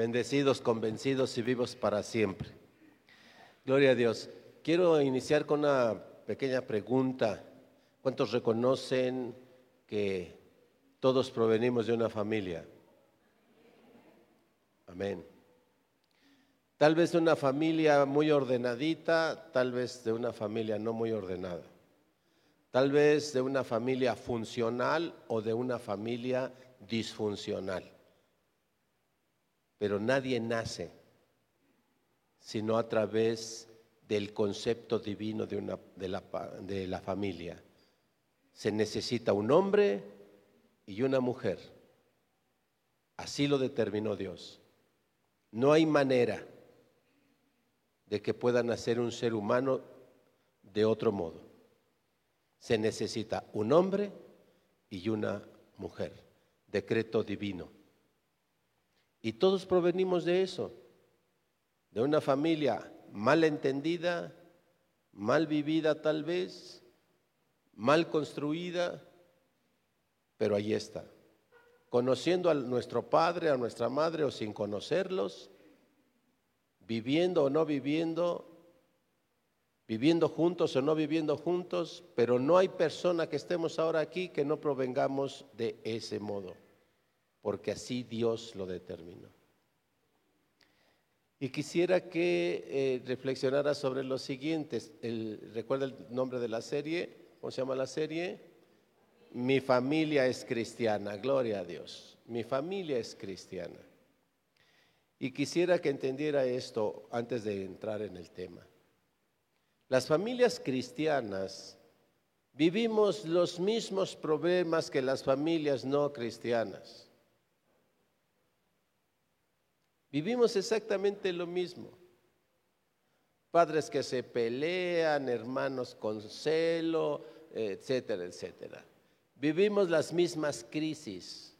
Bendecidos, convencidos y vivos para siempre. Gloria a Dios. Quiero iniciar con una pequeña pregunta. ¿Cuántos reconocen que todos provenimos de una familia? Amén. Tal vez de una familia muy ordenadita, tal vez de una familia no muy ordenada. Tal vez de una familia funcional o de una familia disfuncional. Pero nadie nace sino a través del concepto divino de, la, la familia. Se necesita un hombre y una mujer. Así lo determinó Dios. No hay manera de que pueda nacer un ser humano de otro modo. Se necesita un hombre y una mujer. Decreto divino. Y todos provenimos de eso, de una familia mal entendida, mal vivida tal vez, mal construida, pero ahí está. Conociendo a nuestro padre, a nuestra madre o sin conocerlos, viviendo o no viviendo, viviendo juntos o no viviendo juntos, pero no hay persona que estemos ahora aquí que no provengamos de ese modo, porque así Dios lo determinó. Y quisiera que eh, reflexionara sobre lo siguiente. ¿Recuerda el nombre de la serie? ¿Cómo se llama la serie? Mi familia es cristiana, gloria a Dios. Mi familia es cristiana. Y quisiera que entendiera esto antes de entrar en el tema. Las familias cristianas vivimos los mismos problemas que las familias no cristianas. Vivimos exactamente lo mismo. Padres que se pelean, hermanos con celo, etcétera, etcétera. Vivimos las mismas crisis.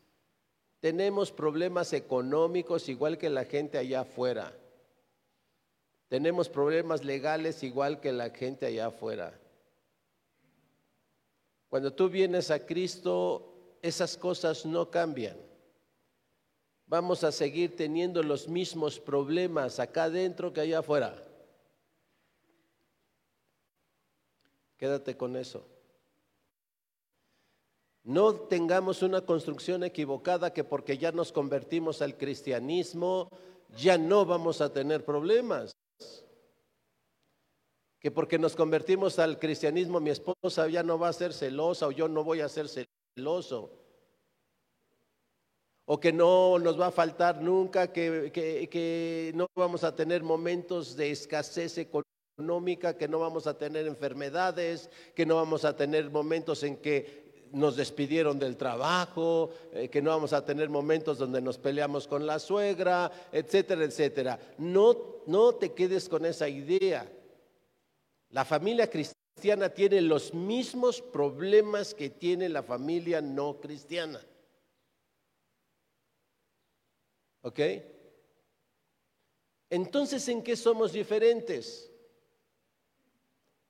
Tenemos problemas económicos igual que la gente allá afuera. Tenemos problemas legales igual que la gente allá afuera. Cuando tú vienes a Cristo, esas cosas no cambian vamos a seguir teniendo los mismos problemas acá adentro que allá afuera. Quédate con eso. No tengamos una construcción equivocada que porque ya nos convertimos al cristianismo ya no vamos a tener problemas. Que porque nos convertimos al cristianismo mi esposa ya no va a ser celosa o yo no voy a ser celoso o que no nos va a faltar nunca, que, no vamos a tener momentos de escasez económica, que no vamos a tener enfermedades, que no vamos a tener momentos en que nos despidieron del trabajo, eh, que no vamos a tener momentos donde nos peleamos con la suegra, etcétera, etcétera. No, no te quedes con esa idea. La familia cristiana tiene los mismos problemas que tiene la familia no cristiana. ¿Ok? Entonces, ¿en qué somos diferentes?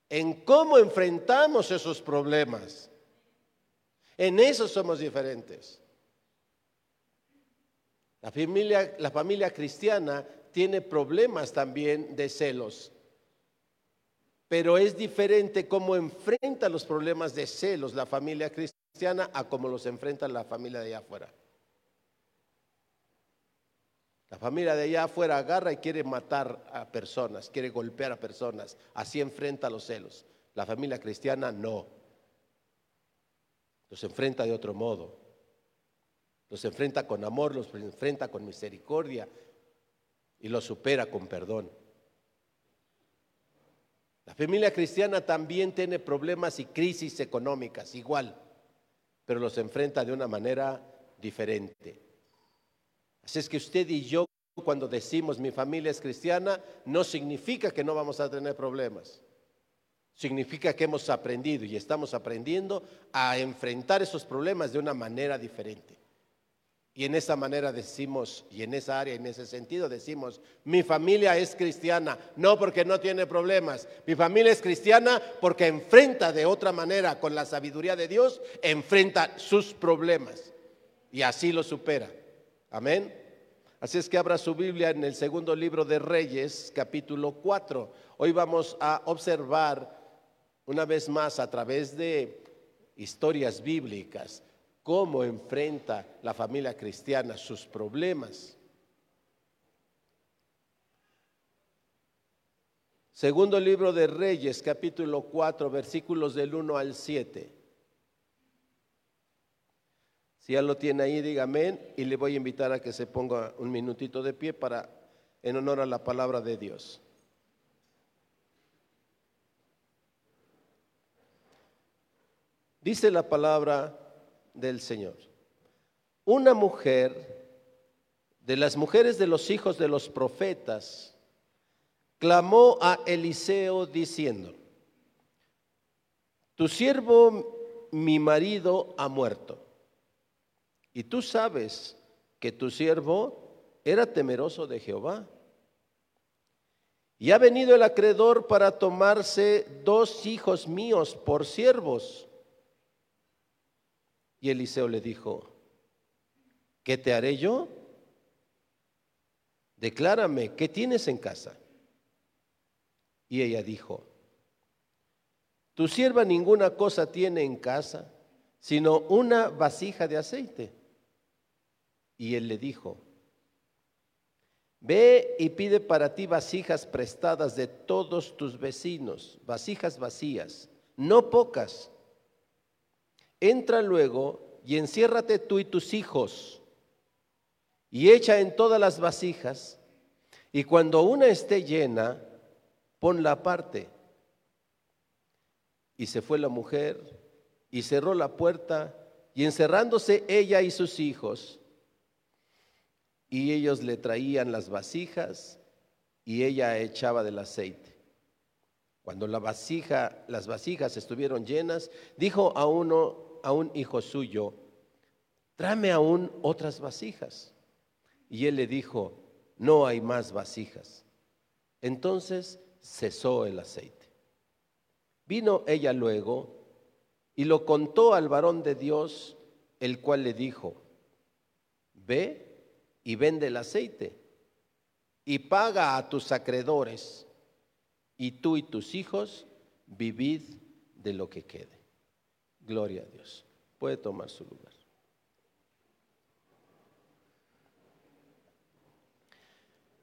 En cómo enfrentamos esos problemas. En eso somos diferentes. La familia, la familia cristiana tiene problemas también de celos, pero es diferente cómo enfrenta los problemas de celos la familia cristiana a cómo los enfrenta la familia de allá afuera. La familia de allá afuera agarra y quiere matar a personas, quiere golpear a personas, así enfrenta los celos. La familia cristiana no. Los enfrenta de otro modo. Los enfrenta con amor, los enfrenta con misericordia y los supera con perdón. La familia cristiana también tiene problemas y crisis económicas, igual, pero los enfrenta de una manera diferente. Así es que usted y yo, cuando decimos mi familia es cristiana, no significa que no vamos a tener problemas. Significa que hemos aprendido y estamos aprendiendo a enfrentar esos problemas de una manera diferente. Y en esa manera decimos, y en esa área, en ese sentido decimos, mi familia es cristiana, no porque no tiene problemas, mi familia es cristiana porque enfrenta de otra manera, con la sabiduría de Dios, enfrenta sus problemas y así lo supera. Amén. Así es que abra su Biblia en el segundo libro de Reyes, capítulo 4. Hoy vamos a observar una vez más a través de historias bíblicas cómo enfrenta la familia cristiana sus problemas. Segundo libro de Reyes, capítulo 4, versículos del 1 al 7. Ya lo tiene ahí, dígame y le voy a invitar a que se ponga un minutito de pie para en honor a la palabra de Dios. Dice la palabra del Señor. Una mujer de las mujeres de los hijos de los profetas clamó a Eliseo diciendo, tu siervo, mi marido, ha muerto y tú sabes que tu siervo era temeroso de Jehová. Y ha venido el acreedor para tomarse dos hijos míos por siervos. Y Eliseo le dijo, ¿qué te haré yo? Declárame, ¿qué tienes en casa? Y ella dijo, tu sierva ninguna cosa tiene en casa, sino una vasija de aceite. Y él le dijo, ve y pide para ti vasijas prestadas de todos tus vecinos, vasijas vacías, no pocas. Entra luego y enciérrate tú y tus hijos y echa en todas las vasijas y cuando una esté llena, ponla aparte. Y se fue la mujer y cerró la puerta y encerrándose ella y sus hijos, y ellos le traían las vasijas y ella echaba del aceite. Cuando vasija, las vasijas estuvieron llenas, dijo a uno, a un hijo suyo, tráeme aún otras vasijas. Y él le dijo, no hay más vasijas. Entonces cesó el aceite. Vino ella luego y lo contó al varón de Dios, el cual le dijo, ve y vende el aceite y paga a tus acreedores y tú y tus hijos vivid de lo que quede. Gloria a Dios. Puede tomar su lugar.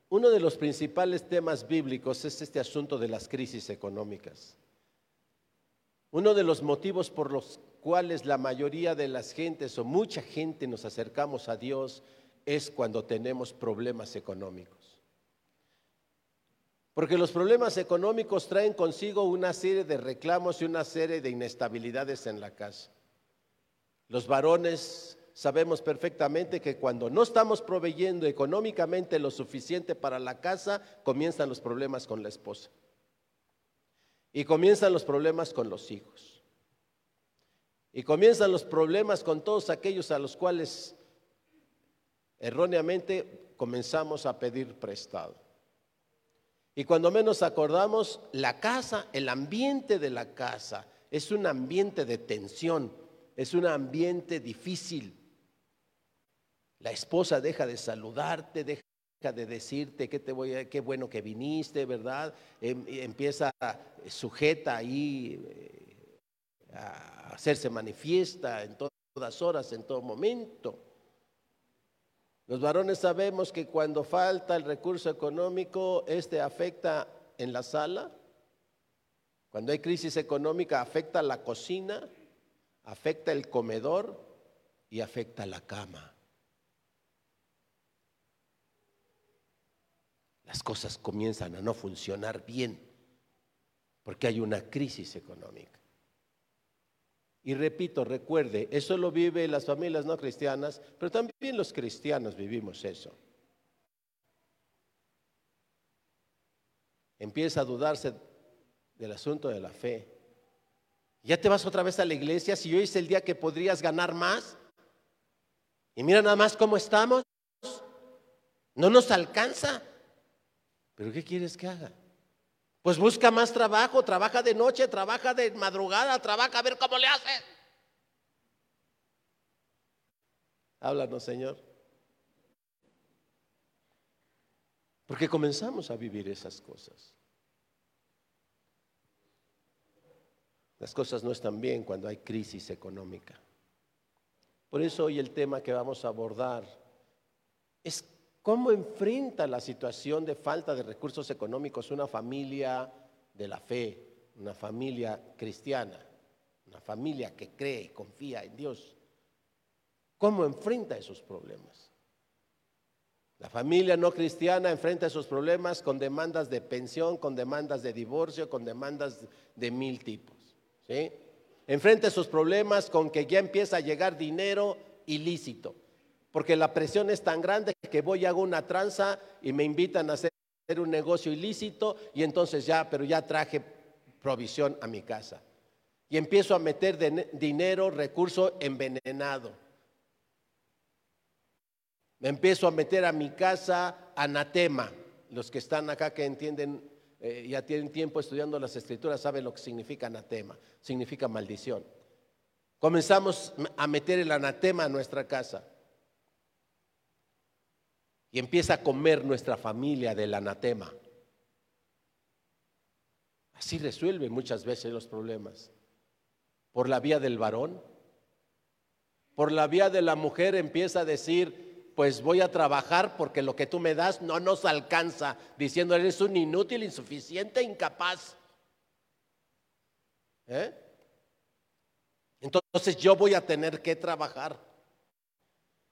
Uno de los principales temas bíblicos es este asunto de las crisis económicas. Uno de los motivos por los cuales la mayoría de las gentes o mucha gente nos acercamos a Dios es cuando tenemos problemas económicos. Porque los problemas económicos traen consigo una serie de reclamos y una serie de inestabilidades en la casa. Los varones sabemos perfectamente que cuando no estamos proveyendo económicamente lo suficiente para la casa, comienzan los problemas con la esposa. Y comienzan los problemas con los hijos. Y comienzan los problemas con todos aquellos a los cuales erróneamente comenzamos a pedir prestado. Y cuando menos acordamos, la casa, el ambiente de la casa, es un ambiente de tensión, es un ambiente difícil. La esposa deja de saludarte, deja de decirte que te voy a, qué bueno que viniste, ¿verdad? Em, empieza sujeta ahí eh, a hacerse manifiesta en todas horas, en todo momento. Los varones sabemos que cuando falta el recurso económico, este afecta en la sala. Cuando hay crisis económica, afecta la cocina, afecta el comedor y afecta la cama. Las cosas comienzan a no funcionar bien porque hay una crisis económica. Y repito, recuerde, eso lo viven las familias no cristianas, pero también los cristianos vivimos eso. Empieza a dudarse del asunto de la fe. ¿Ya te vas otra vez a la iglesia si hoy es el día que podrías ganar más? Y mira nada más cómo estamos. No nos alcanza. ¿Pero qué quieres que haga? Pues busca más trabajo, trabaja de noche, trabaja de madrugada, trabaja a ver cómo le hace. Háblanos, Señor. Porque comenzamos a vivir esas cosas. Las cosas no están bien cuando hay crisis económica. Por eso hoy el tema que vamos a abordar es ¿Cómo enfrenta la situación de falta de recursos económicos una familia de la fe, una familia cristiana, una familia que cree y confía en Dios? ¿Cómo enfrenta esos problemas? La familia no cristiana enfrenta esos problemas con demandas de pensión, con demandas de divorcio, con demandas de mil tipos. ¿sí? Enfrenta esos problemas con que ya empieza a llegar dinero ilícito porque la presión es tan grande que voy y hago una tranza y me invitan a hacer un negocio ilícito y entonces ya, pero ya traje provisión a mi casa. Y empiezo a meter dinero, recurso envenenado. Me empiezo a meter a mi casa anatema. Los que están acá que entienden, eh, ya tienen tiempo estudiando las escrituras, saben lo que significa anatema. Significa maldición. Comenzamos a meter el anatema a nuestra casa y empieza a comer nuestra familia del anatema. Así resuelve muchas veces los problemas. Por la vía del varón, por la vía de la mujer empieza a decir, pues voy a trabajar porque lo que tú me das no nos alcanza, diciendo, eres un inútil, insuficiente, incapaz. ¿Eh? Entonces yo voy a tener que trabajar.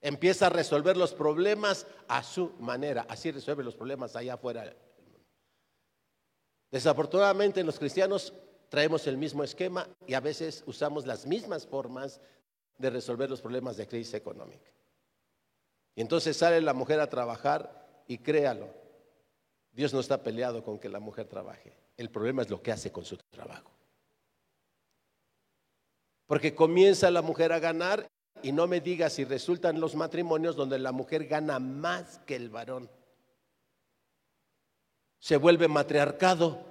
Empieza a resolver los problemas a su manera. Así resuelve los problemas allá afuera. Desafortunadamente los cristianos traemos el mismo esquema y a veces usamos las mismas formas de resolver los problemas de crisis económica. Y entonces sale la mujer a trabajar y créalo, Dios no está peleado con que la mujer trabaje. El problema es lo que hace con su trabajo. Porque comienza la mujer a ganar y no me digas si resultan los matrimonios donde la mujer gana más que el varón. Se vuelve matriarcado.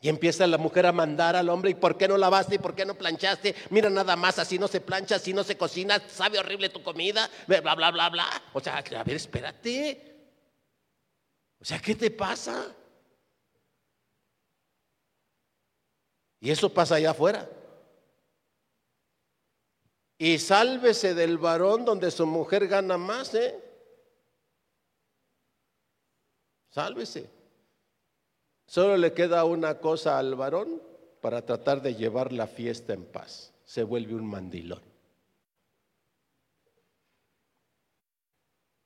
Y empieza la mujer a mandar al hombre, ¿y por qué no lavaste? ¿Y por qué no planchaste? Mira nada más, así no se plancha, así no se cocina, sabe horrible tu comida, bla, bla, bla, bla. O sea, a ver, espérate. O sea, ¿qué te pasa? Y eso pasa allá afuera. Y sálvese del varón donde su mujer gana más, ¿eh? Sálvese. Solo le queda una cosa al varón para tratar de llevar la fiesta en paz. Se vuelve un mandilón.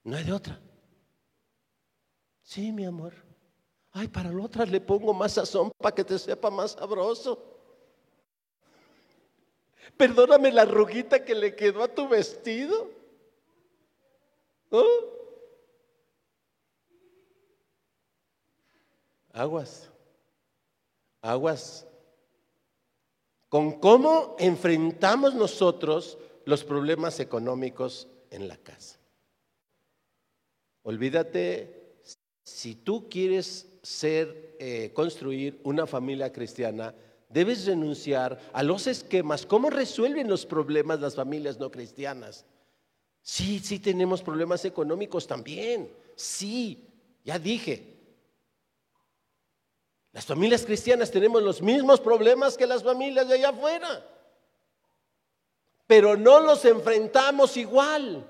No hay de otra. Sí, mi amor. Ay, para la otra le pongo más sazón para que te sepa más sabroso. Perdóname la arruguita que le quedó a tu vestido. Aguas, aguas. Con cómo enfrentamos nosotros los problemas económicos en la casa. Olvídate, si tú quieres ser, eh, construir una familia cristiana, Debes renunciar a los esquemas. ¿Cómo resuelven los problemas las familias no cristianas? Sí, sí tenemos problemas económicos también. Sí, ya dije. Las familias cristianas tenemos los mismos problemas que las familias de allá afuera. pero no los enfrentamos igual.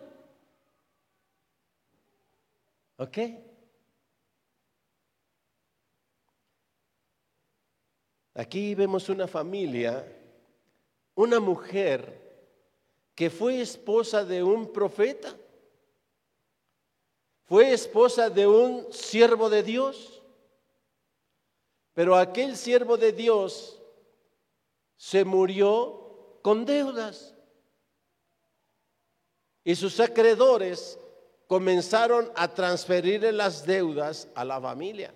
¿Ok? Aquí vemos una familia, una mujer que fue esposa de un profeta, fue esposa de un siervo de Dios, pero aquel siervo de Dios se murió con deudas y sus acreedores comenzaron a transferirle las deudas a la familia.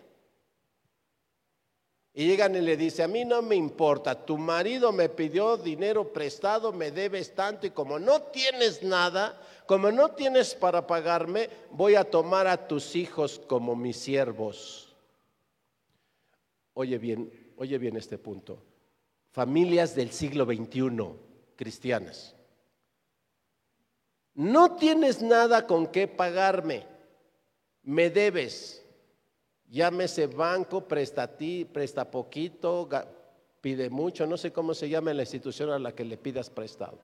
Y llegan y le dice, a mí no me importa, tu marido me pidió dinero prestado, me debes tanto y como no tienes nada, como no tienes para pagarme, voy a tomar a tus hijos como mis siervos. Oye bien, oye bien este punto. Familias del siglo XXI, cristianas. No tienes nada con qué pagarme, me debes Llámese banco, presta a ti, presta poquito, pide mucho, no sé cómo se llama la institución a la que le pidas prestado.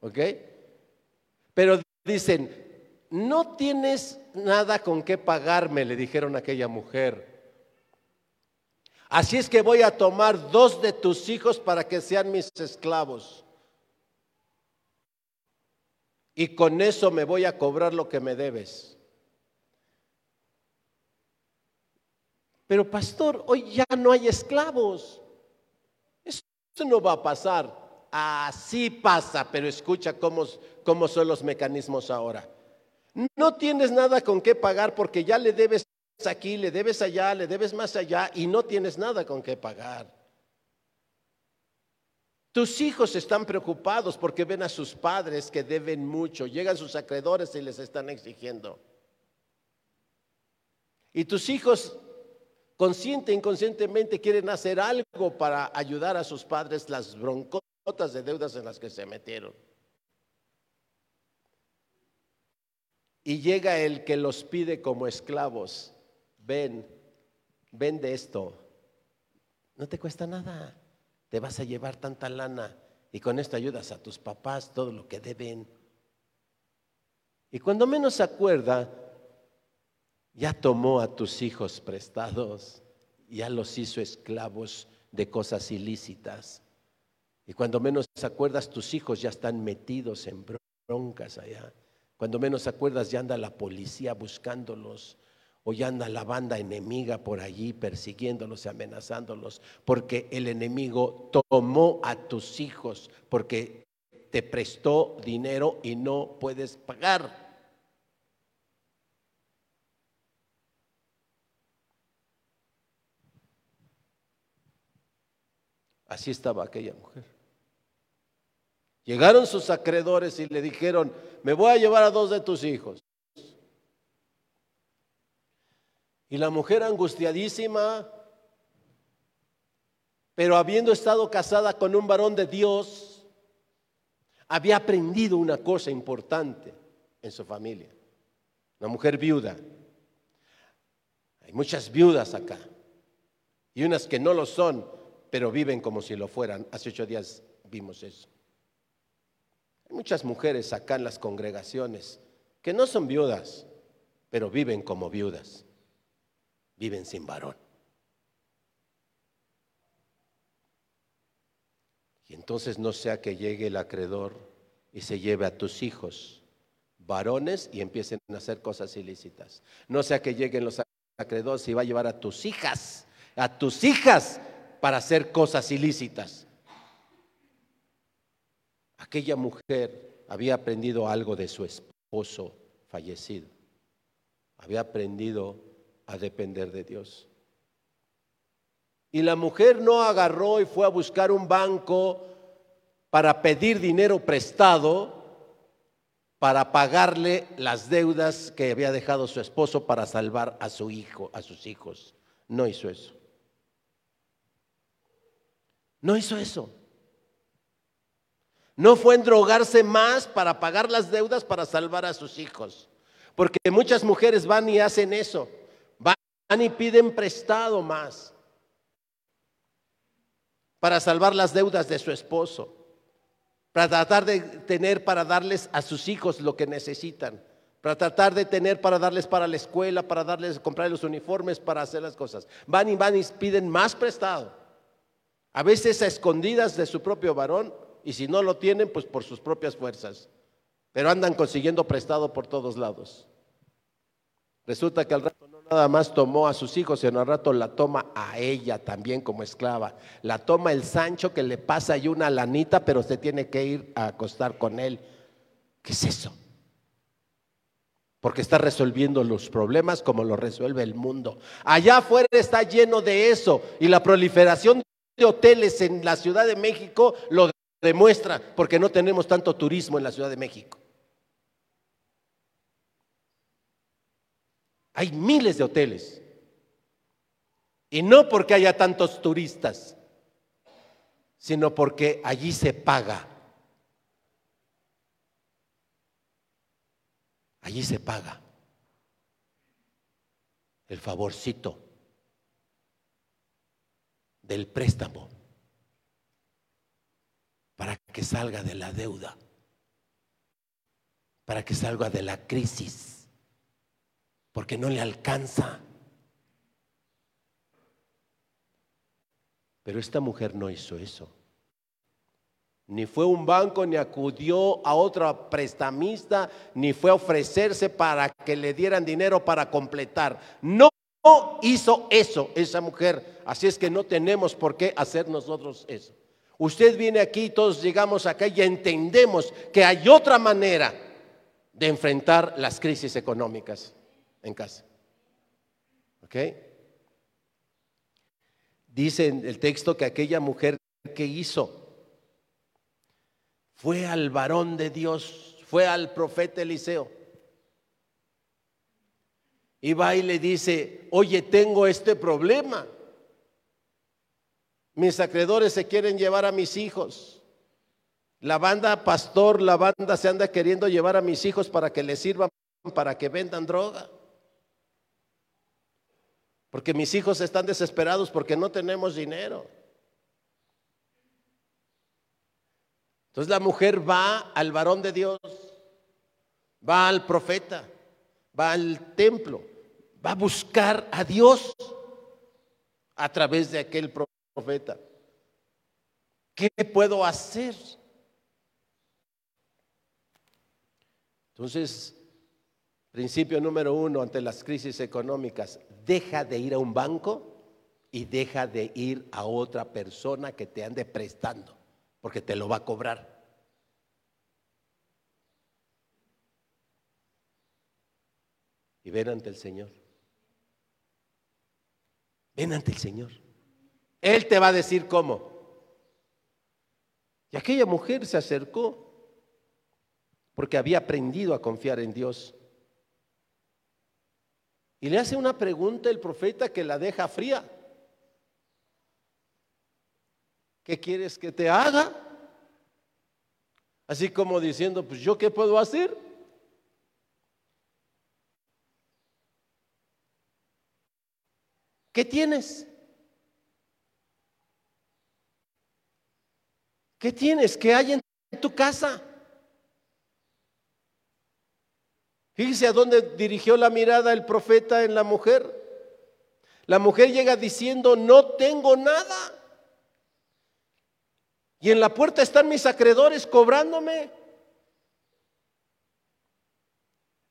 ¿Ok? Pero dicen, no tienes nada con qué pagarme, le dijeron a aquella mujer. Así es que voy a tomar dos de tus hijos para que sean mis esclavos. Y con eso me voy a cobrar lo que me debes. Pero pastor, hoy ya no hay esclavos. Eso no va a pasar. Así pasa, pero escucha cómo, son los mecanismos ahora. No tienes nada con qué pagar porque ya le debes aquí, le debes allá, le debes más allá y no tienes nada con qué pagar. Tus hijos están preocupados porque ven a sus padres que deben mucho, llegan sus acreedores y les están exigiendo. Y tus hijos consciente e inconscientemente quieren hacer algo para ayudar a sus padres las broncotas de deudas en las que se metieron. Y llega el que los pide como esclavos. Ven, ven de esto. No te cuesta nada. Te vas a llevar tanta lana y con esto ayudas a tus papás todo lo que deben. Y cuando menos se acuerda, ya tomó a tus hijos prestados, ya los hizo esclavos de cosas ilícitas. Y cuando menos acuerdas, tus hijos ya están metidos en broncas allá. Cuando menos acuerdas, ya anda la policía buscándolos. O ya anda la banda enemiga por allí persiguiéndolos y amenazándolos. Porque el enemigo tomó a tus hijos. Porque te prestó dinero y no puedes pagar. Así estaba aquella mujer. Llegaron sus acreedores y le dijeron, me voy a llevar a dos de tus hijos. Y la mujer angustiadísima, pero habiendo estado casada con un varón de Dios, había aprendido una cosa importante en su familia. Una mujer viuda. Hay muchas viudas acá. Y unas que no lo son, pero viven como si lo fueran. Hace ocho días vimos eso. Hay muchas mujeres acá en las congregaciones que no son viudas, pero viven como viudas. Viven sin varón. Y entonces no sea que llegue el acreedor y se lleve a tus hijos, varones, y empiecen a hacer cosas ilícitas. No sea que lleguen los acreedores y va a llevar a tus hijas, a tus hijas para hacer cosas ilícitas. Aquella mujer había aprendido algo de su esposo fallecido. Había aprendido a depender de Dios. Y la mujer no agarró y fue a buscar un banco para pedir dinero prestado para pagarle las deudas que había dejado su esposo para salvar a su hijo, a sus hijos. No hizo eso. No hizo eso. No fue endrogarse más para pagar las deudas para salvar a sus hijos. Porque muchas mujeres van y hacen eso. Van y piden prestado más para salvar las deudas de su esposo. para tratar de tener para darles a sus hijos lo que necesitan, para tratar de tener para darles para la escuela, para darles, comprar los uniformes, para hacer las cosas. Van y van y piden más prestado. A veces a escondidas de su propio varón y si no lo tienen, pues por sus propias fuerzas. Pero andan consiguiendo prestado por todos lados. Resulta que al rato no nada más tomó a sus hijos, sino al rato la toma a ella también como esclava. La toma el Sancho que le pasa ahí una lanita, pero se tiene que ir a acostar con él. ¿Qué es eso? Porque está resolviendo los problemas como lo resuelve el mundo. Allá afuera está lleno de eso y la proliferación de hoteles en la Ciudad de México lo demuestra porque no tenemos tanto turismo en la Ciudad de México. Hay miles de hoteles. Y no porque haya tantos turistas, sino porque allí se paga. Allí se paga el favorcito del préstamo para que salga de la deuda, para que salga de la crisis porque no le alcanza. Pero esta mujer no hizo eso. Ni fue a un banco, ni acudió a otra prestamista, ni fue a ofrecerse para que le dieran dinero para completar. No hizo eso esa mujer. Así es que no tenemos por qué hacer nosotros eso. Usted viene aquí, todos llegamos acá y entendemos que hay otra manera de enfrentar las crisis económicas en casa. ¿Ok? Dice en el texto que aquella mujer que hizo fue al varón de Dios, fue al profeta Eliseo. Y va y le dice, oye, tengo este problema. Mis acreedores se quieren llevar a mis hijos. La banda pastor, la banda se anda queriendo llevar a mis hijos para que les sirvan, para que vendan droga. Porque mis hijos están desesperados porque no tenemos dinero. Entonces la mujer va al varón de Dios, va al profeta, va al templo, va a buscar a Dios a través de aquel profeta. ¿Qué puedo hacer? Entonces, principio número uno ante las crisis económicas, deja de ir a un banco y deja de ir a otra persona que te ande prestando, porque te lo va a cobrar. Y ven ante el Señor. Ven ante el Señor. Él te va a decir cómo. Y aquella mujer se acercó porque había aprendido a confiar en Dios. Y le hace una pregunta el profeta que la deja fría. ¿Qué quieres que te haga? Así como diciendo, pues yo qué puedo hacer? ¿Qué tienes? ¿Qué tienes? ¿Qué hay en tu casa? Fíjese a dónde dirigió la mirada el profeta en la mujer. La mujer llega diciendo, no tengo nada. Y en la puerta están mis acreedores cobrándome.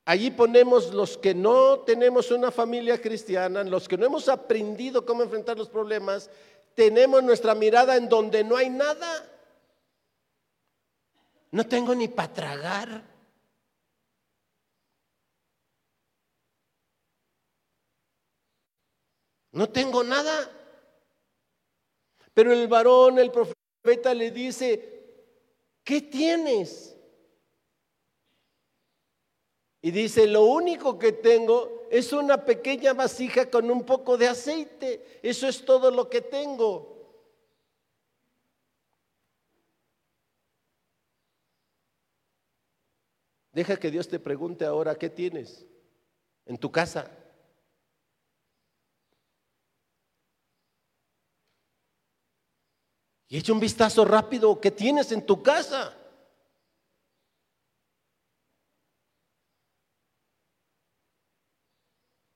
Allí ponemos los que no tenemos una familia cristiana, los que no hemos aprendido cómo enfrentar los problemas, tenemos nuestra mirada en donde no hay nada. No tengo ni para tragar. No tengo nada. Pero el varón, el profeta le dice, ¿qué tienes? Y dice, lo único que tengo es una pequeña vasija con un poco de aceite. Eso es todo lo que tengo. Deja que Dios te pregunte ahora, ¿qué tienes en tu casa? Y echa un vistazo rápido, ¿qué tienes en tu casa?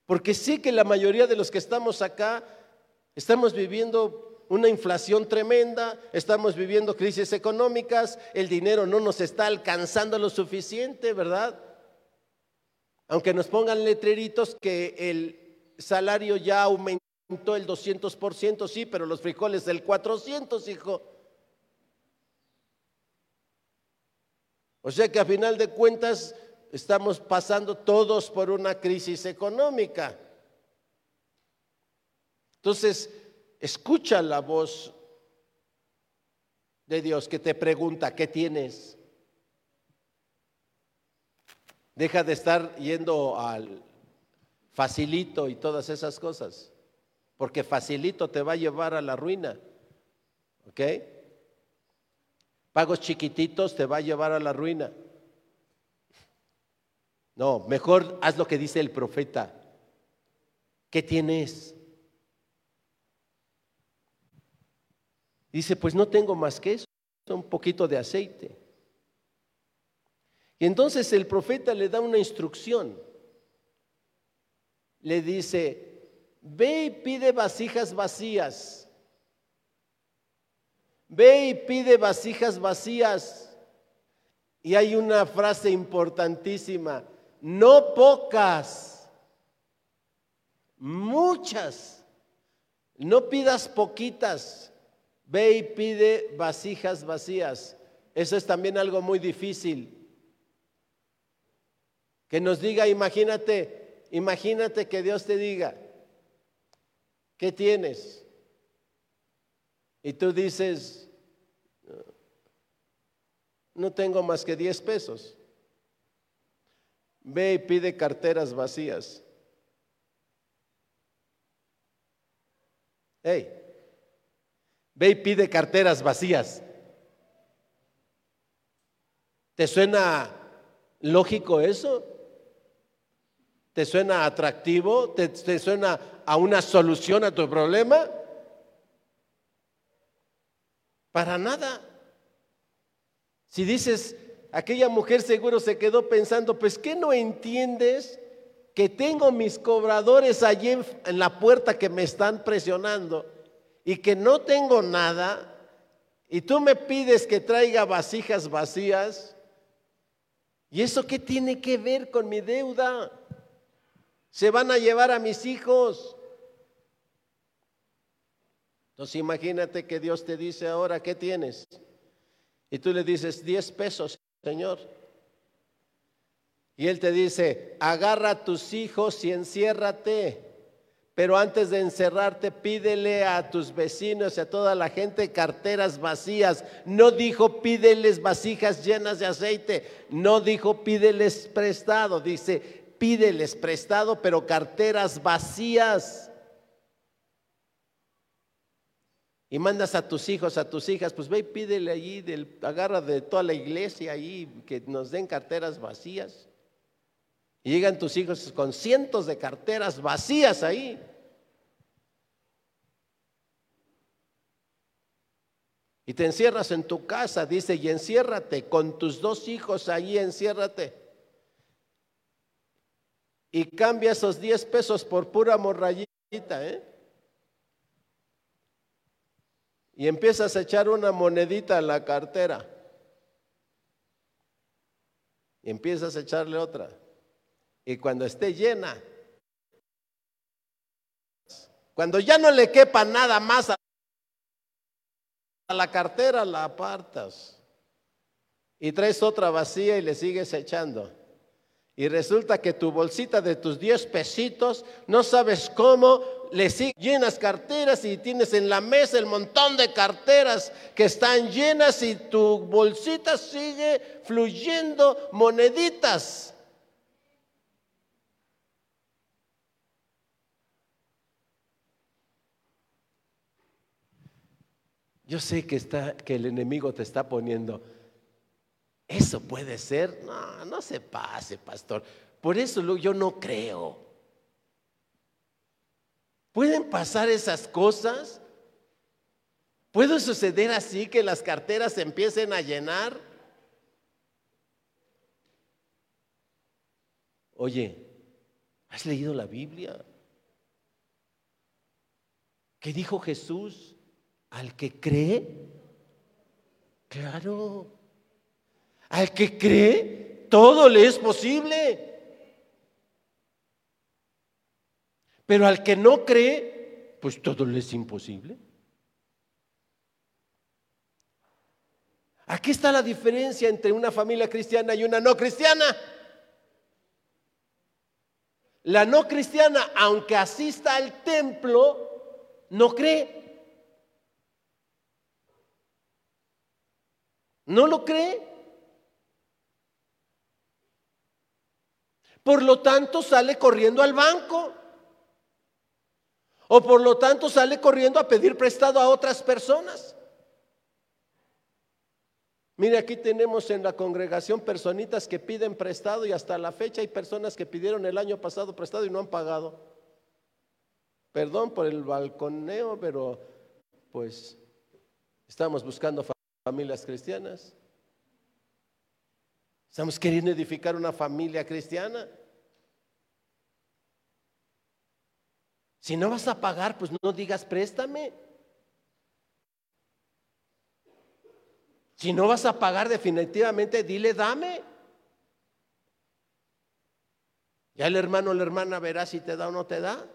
Porque sé que la mayoría de los que estamos acá estamos viviendo una inflación tremenda, estamos viviendo crisis económicas, el dinero no nos está alcanzando lo suficiente, ¿verdad? Aunque nos pongan letreritos que el salario ya aumentó el 200%, sí, pero los frijoles el 400, hijo. O sea que a final de cuentas estamos pasando todos por una crisis económica. Entonces, escucha la voz de Dios que te pregunta, ¿qué tienes? Deja de estar yendo al facilito y todas esas cosas, porque facilito te va a llevar a la ruina. ¿Ok? Pagos chiquititos te va a llevar a la ruina. No, mejor haz lo que dice el profeta. ¿Qué tienes? Dice, pues no tengo más que eso, un poquito de aceite. Y entonces el profeta le da una instrucción. Le dice, ve y pide vasijas vacías. Ve y pide vasijas vacías. Y hay una frase importantísima no pocas, muchas. No pidas poquitas, ve y pide vasijas vacías. Eso es también algo muy difícil. Que nos diga, imagínate, imagínate que Dios te diga, ¿qué tienes? Y tú dices, no tengo más que 10 pesos. Ve y pide carteras vacías. Hey, ve y pide carteras vacías. ¿Te suena lógico eso? ¿Te suena atractivo? ¿Te, ¿Te, suena a una solución a tu problema? Para nada. Si dices, aquella mujer seguro se quedó pensando, pues ¿qué no entiendes que tengo mis cobradores allí en, la puerta que me están presionando y que no tengo nada y tú me pides que traiga vasijas vacías? ¿Y eso qué tiene que ver con mi deuda? Se van a llevar a mis hijos. Entonces imagínate que Dios te dice ahora, ¿qué tienes? Y tú le dices 10 pesos. Señor. Y Él te dice, agarra a tus hijos y enciérrate. Pero antes de encerrarte, pídele a tus vecinos y a toda la gente carteras vacías. No dijo pídeles vasijas llenas de aceite. No dijo pídeles prestado. Dice pídeles prestado, pero carteras vacías. Y mandas a tus hijos, a tus hijas, pues ve y pídele allí, del, agarra de toda la iglesia ahí, que nos den carteras vacías. Y llegan tus hijos con cientos de carteras vacías ahí. Y te encierras en tu casa, dice, y enciérrate con tus dos hijos ahí, enciérrate. Y cambia esos 10 pesos por pura morrayita, ¿eh? Y empiezas a echar una monedita en la cartera. Y empiezas a echarle otra. Y cuando esté llena, cuando ya no le quepa nada más a la cartera, la apartas. Y traes otra vacía y le sigues echando. Y resulta que tu bolsita de tus 10 pesitos, no sabes cómo, le llenas carteras y tienes en la mesa el montón de carteras que están llenas y tu bolsita sigue fluyendo moneditas. Yo sé que está que el enemigo te está poniendo eso puede ser. No, no se pase, pastor. Por eso yo no creo. ¿Pueden pasar esas cosas? ¿Puede suceder así que las carteras se empiecen a llenar? Oye, ¿Has leído la Biblia? ¿Qué dijo Jesús? Al que cree, claro, al que cree, todo le es posible. Pero al que no cree, pues todo le es imposible. Aquí está la diferencia entre una familia cristiana y una no cristiana. La no cristiana, aunque asista al templo, no cree. ¿No lo cree? Por lo tanto, sale corriendo al banco. O por lo tanto, sale corriendo a pedir prestado a otras personas. Mire, aquí tenemos en la congregación personitas que piden prestado y hasta la fecha hay personas que pidieron el año pasado prestado y no han pagado. Perdón por el balconeo, pero pues estamos buscando familias cristianas. Estamos queriendo edificar una familia cristiana. Si no vas a pagar, pues no digas préstame. Si no vas a pagar definitivamente, dile dame. Ya el hermano o la hermana verá si te da o no te da.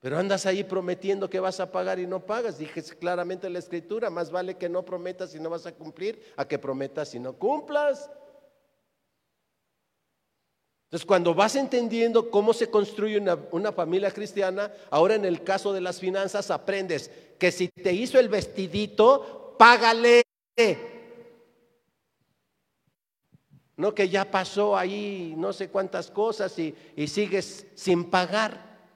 Pero andas ahí prometiendo que vas a pagar y no pagas. Dije claramente en la escritura, más vale que no prometas y no vas a cumplir, a que prometas y no cumplas. Entonces, cuando vas entendiendo cómo se construye una, una, familia cristiana, ahora en el caso de las finanzas aprendes que si te hizo el vestidito, págale. No que ya pasó ahí no sé cuántas cosas y, y sigues sin pagar.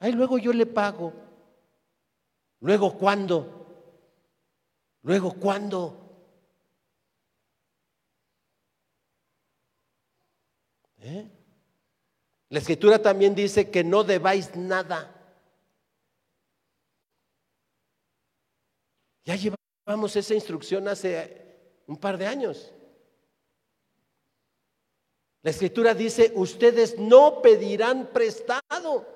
Ay, luego yo le pago. Luego, ¿cuándo? Luego, ¿cuándo? ¿Eh? La escritura también dice que no debáis nada. Ya llevamos esa instrucción hace un par de años. La escritura dice, ustedes no pedirán prestado.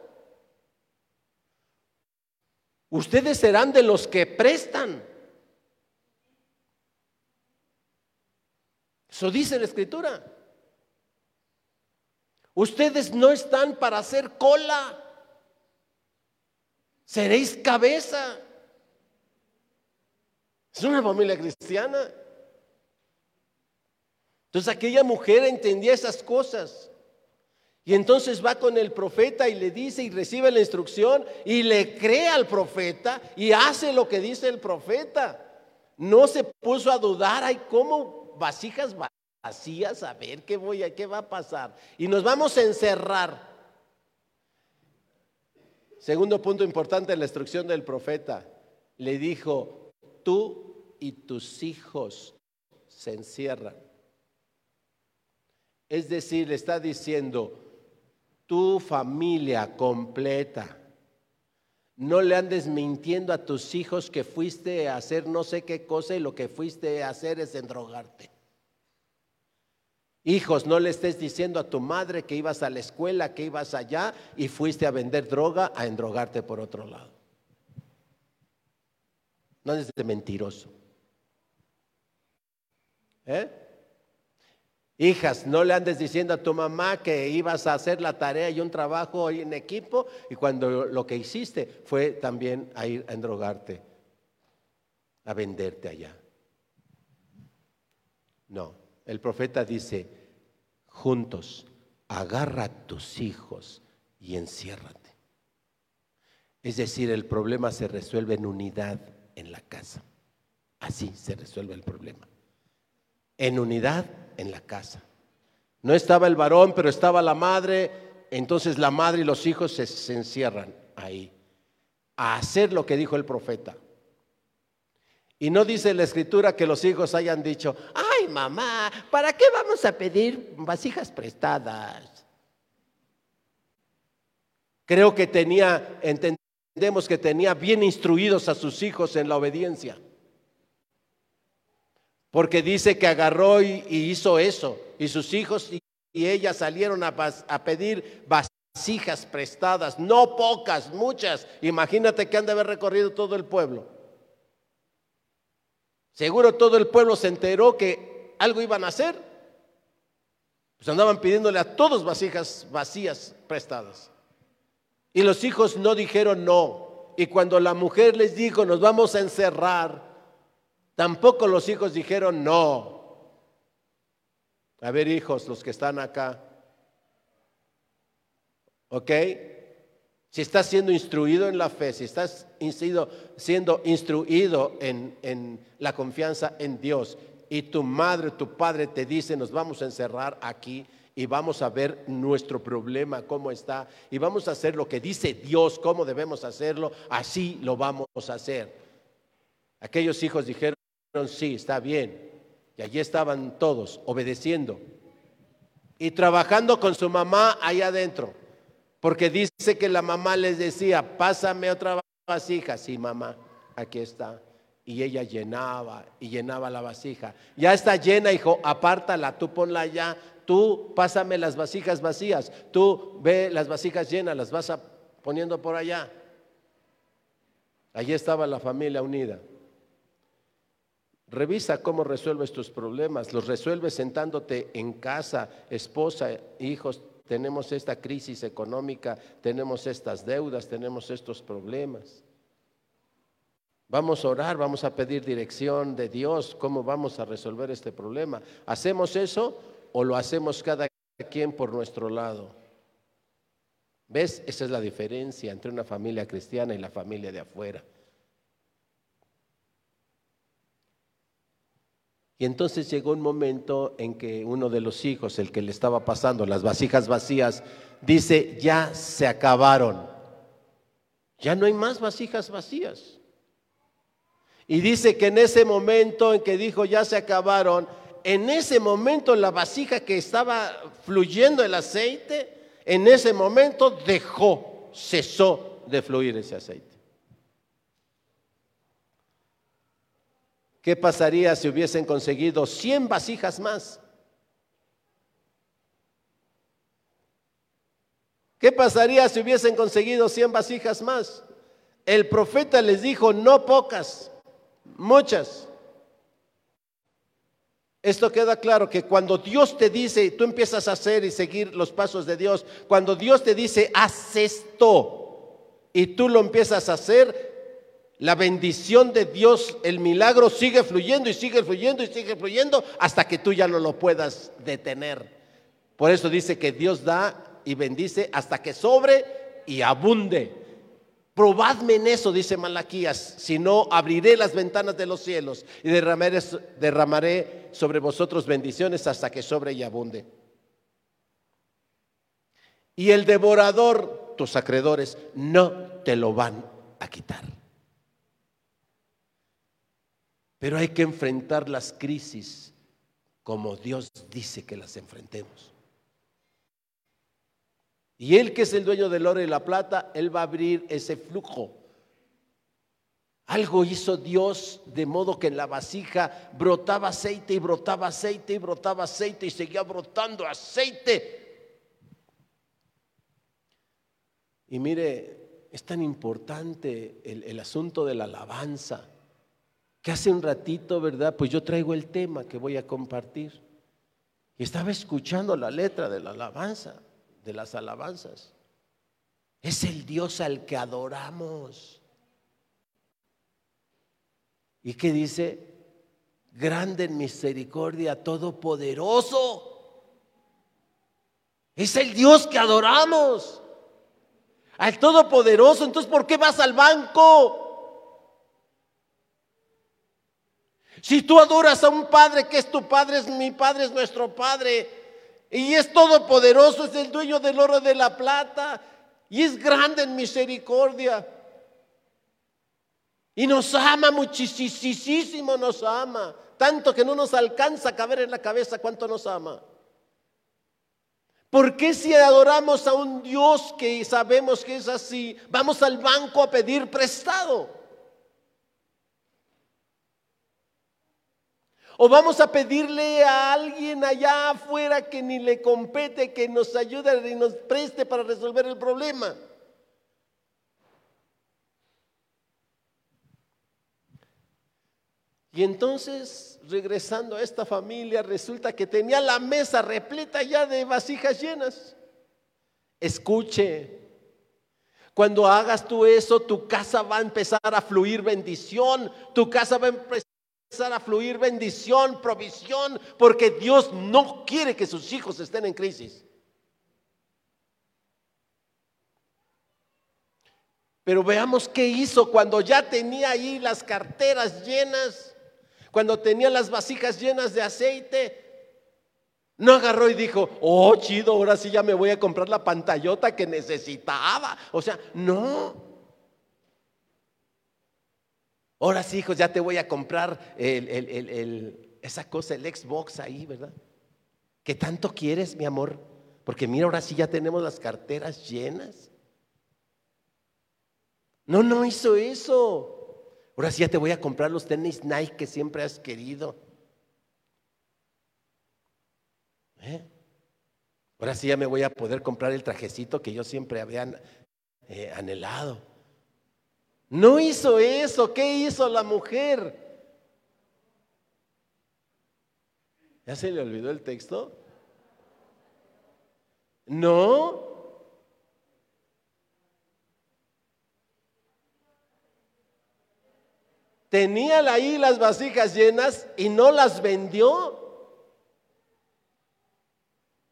Ustedes serán de los que prestan. Eso dice la escritura. Ustedes no están para hacer cola. Seréis cabeza. Es una familia cristiana. Entonces aquella mujer entendía esas cosas. Y entonces va con el profeta y le dice y recibe la instrucción y le cree al profeta y hace lo que dice el profeta. No se puso a dudar, ay, ¿cómo vasijas vacías? A ver qué voy a, qué va a pasar. Y nos vamos a encerrar. Segundo punto importante en la instrucción del profeta. Le dijo, tú y tus hijos se encierran. Es decir, le está diciendo, tu familia completa. No le andes mintiendo a tus hijos que fuiste a hacer no sé qué cosa y lo que fuiste a hacer es endrogarte. Hijos, no le estés diciendo a tu madre que ibas a la escuela, que ibas allá y fuiste a vender droga, a endrogarte por otro lado. No andes de mentiroso. ¿Eh? Hijas, no le andes diciendo a tu mamá que ibas a hacer la tarea y un trabajo en equipo y cuando lo que hiciste fue también a ir a endrogarte, a venderte allá. No, el profeta dice, juntos, agarra a tus hijos y enciérrate. Es decir, el problema se resuelve en unidad en la casa. Así se resuelve el problema. En unidad en la casa. No estaba el varón, pero estaba la madre, entonces la madre y los hijos se, encierran ahí a hacer lo que dijo el profeta. Y no dice la escritura que los hijos hayan dicho, ay mamá, ¿para qué vamos a pedir vasijas prestadas? Creo que tenía, entendemos que tenía bien instruidos a sus hijos en la obediencia. Porque dice que agarró y, hizo eso. Y sus hijos y, y ella salieron a pedir vasijas prestadas, no pocas, muchas. Imagínate que han de haber recorrido todo el pueblo. Seguro todo el pueblo se enteró que algo iban a hacer. Pues andaban pidiéndole a todos vasijas vacías prestadas. Y los hijos no dijeron no. Y cuando la mujer les dijo, nos vamos a encerrar, tampoco los hijos dijeron no. A ver, hijos, los que están acá. ¿Ok? Si estás siendo instruido en la fe, si estás siendo, instruido en, en la confianza en Dios y tu madre, tu padre te dice, nos vamos a encerrar aquí y vamos a ver nuestro problema, cómo está, y vamos a hacer lo que dice Dios, cómo debemos hacerlo, así lo vamos a hacer. Aquellos hijos dijeron, sí, está bien. Y allí estaban todos obedeciendo y trabajando con su mamá allá adentro. Porque dice que la mamá les decía, pásame otra vasija. Sí, mamá, aquí está. Y ella llenaba y llenaba la vasija. Ya está llena, hijo, apártala, tú ponla allá. Tú pásame las vasijas vacías. Tú ve las vasijas llenas, las vas poniendo por allá. Allí estaba la familia unida. Revisa cómo resuelves tus problemas. Los resuelves sentándote en casa, esposa, hijos. Tenemos esta crisis económica, tenemos estas deudas, tenemos estos problemas. Vamos a orar, vamos a pedir dirección de Dios, cómo vamos a resolver este problema. ¿Hacemos eso o lo hacemos cada quien por nuestro lado? ¿Ves? Esa es la diferencia entre una familia cristiana y la familia de afuera. Y entonces llegó un momento en que uno de los hijos, el que le estaba pasando las vasijas vacías, dice, ya se acabaron. Ya no hay más vasijas vacías. Y dice que en ese momento en que dijo, ya se acabaron, en ese momento la vasija que estaba fluyendo el aceite, en ese momento dejó, cesó de fluir ese aceite. ¿Qué pasaría si hubiesen conseguido 100 vasijas más? ¿Qué pasaría si hubiesen conseguido 100 vasijas más? El profeta les dijo, no pocas, muchas. Esto queda claro que cuando Dios te dice, tú empiezas a hacer y seguir los pasos de Dios, cuando Dios te dice, haz esto, y tú lo empiezas a hacer, la bendición de Dios, el milagro sigue fluyendo y sigue fluyendo y sigue fluyendo hasta que tú ya no lo puedas detener. Por eso dice que Dios da y bendice hasta que sobre y abunde. Probadme en eso, dice Malaquías, si no abriré las ventanas de los cielos y derramaré, derramaré sobre vosotros bendiciones hasta que sobre y abunde. Y el devorador, tus acreedores, no te lo van a quitar. Pero hay que enfrentar las crisis como Dios dice que las enfrentemos. Y Él que es el dueño del oro y la plata, Él va a abrir ese flujo. Algo hizo Dios de modo que en la vasija brotaba aceite y brotaba aceite y brotaba aceite y seguía brotando aceite. Y mire, es tan importante el, el asunto de la alabanza que hace un ratito, ¿verdad? Pues yo traigo el tema que voy a compartir. Estaba escuchando la letra de la alabanza, de las alabanzas. Es el Dios al que adoramos. ¿Y qué dice? Grande en misericordia, todopoderoso. Es el Dios que adoramos. Al todopoderoso. Entonces, ¿por qué vas al banco? Si tú adoras a un padre que es tu padre, es mi padre, es nuestro padre, y es todopoderoso, es el dueño del oro de la plata, y es grande en misericordia, y nos ama muchísimo, nos ama, tanto que no nos alcanza a caber en la cabeza cuánto nos ama. ¿Por qué si adoramos a un Dios que sabemos que es así, vamos al banco a pedir prestado? O vamos a pedirle a alguien allá afuera que ni le compete, que nos ayude y nos preste para resolver el problema. Y entonces, regresando a esta familia, resulta que tenía la mesa repleta ya de vasijas llenas. Escuche, cuando hagas tú eso, tu casa va a empezar a fluir bendición, tu casa va a empezar a fluir bendición, provisión, porque Dios no quiere que sus hijos estén en crisis. Pero veamos qué hizo cuando ya tenía ahí las carteras llenas cuando tenía las vasijas llenas de aceite, no agarró y dijo, oh, chido, ahora sí ya me voy a comprar la pantallota que necesitaba. O sea, no. Ahora sí, hijos, ya te voy a comprar esa cosa, el Xbox ahí, ¿verdad? Que tanto quieres, mi amor. Porque mira, ahora sí ya tenemos las carteras llenas. No, no hizo eso. Ahora sí ya te voy a comprar los tenis Nike que siempre has querido. ¿Eh? Ahora sí ya me voy a poder comprar el trajecito que yo siempre había eh, anhelado. No hizo eso. ¿Qué hizo la mujer? ¿Ya se le olvidó el texto? No. tenía ahí las vasijas llenas y no las vendió.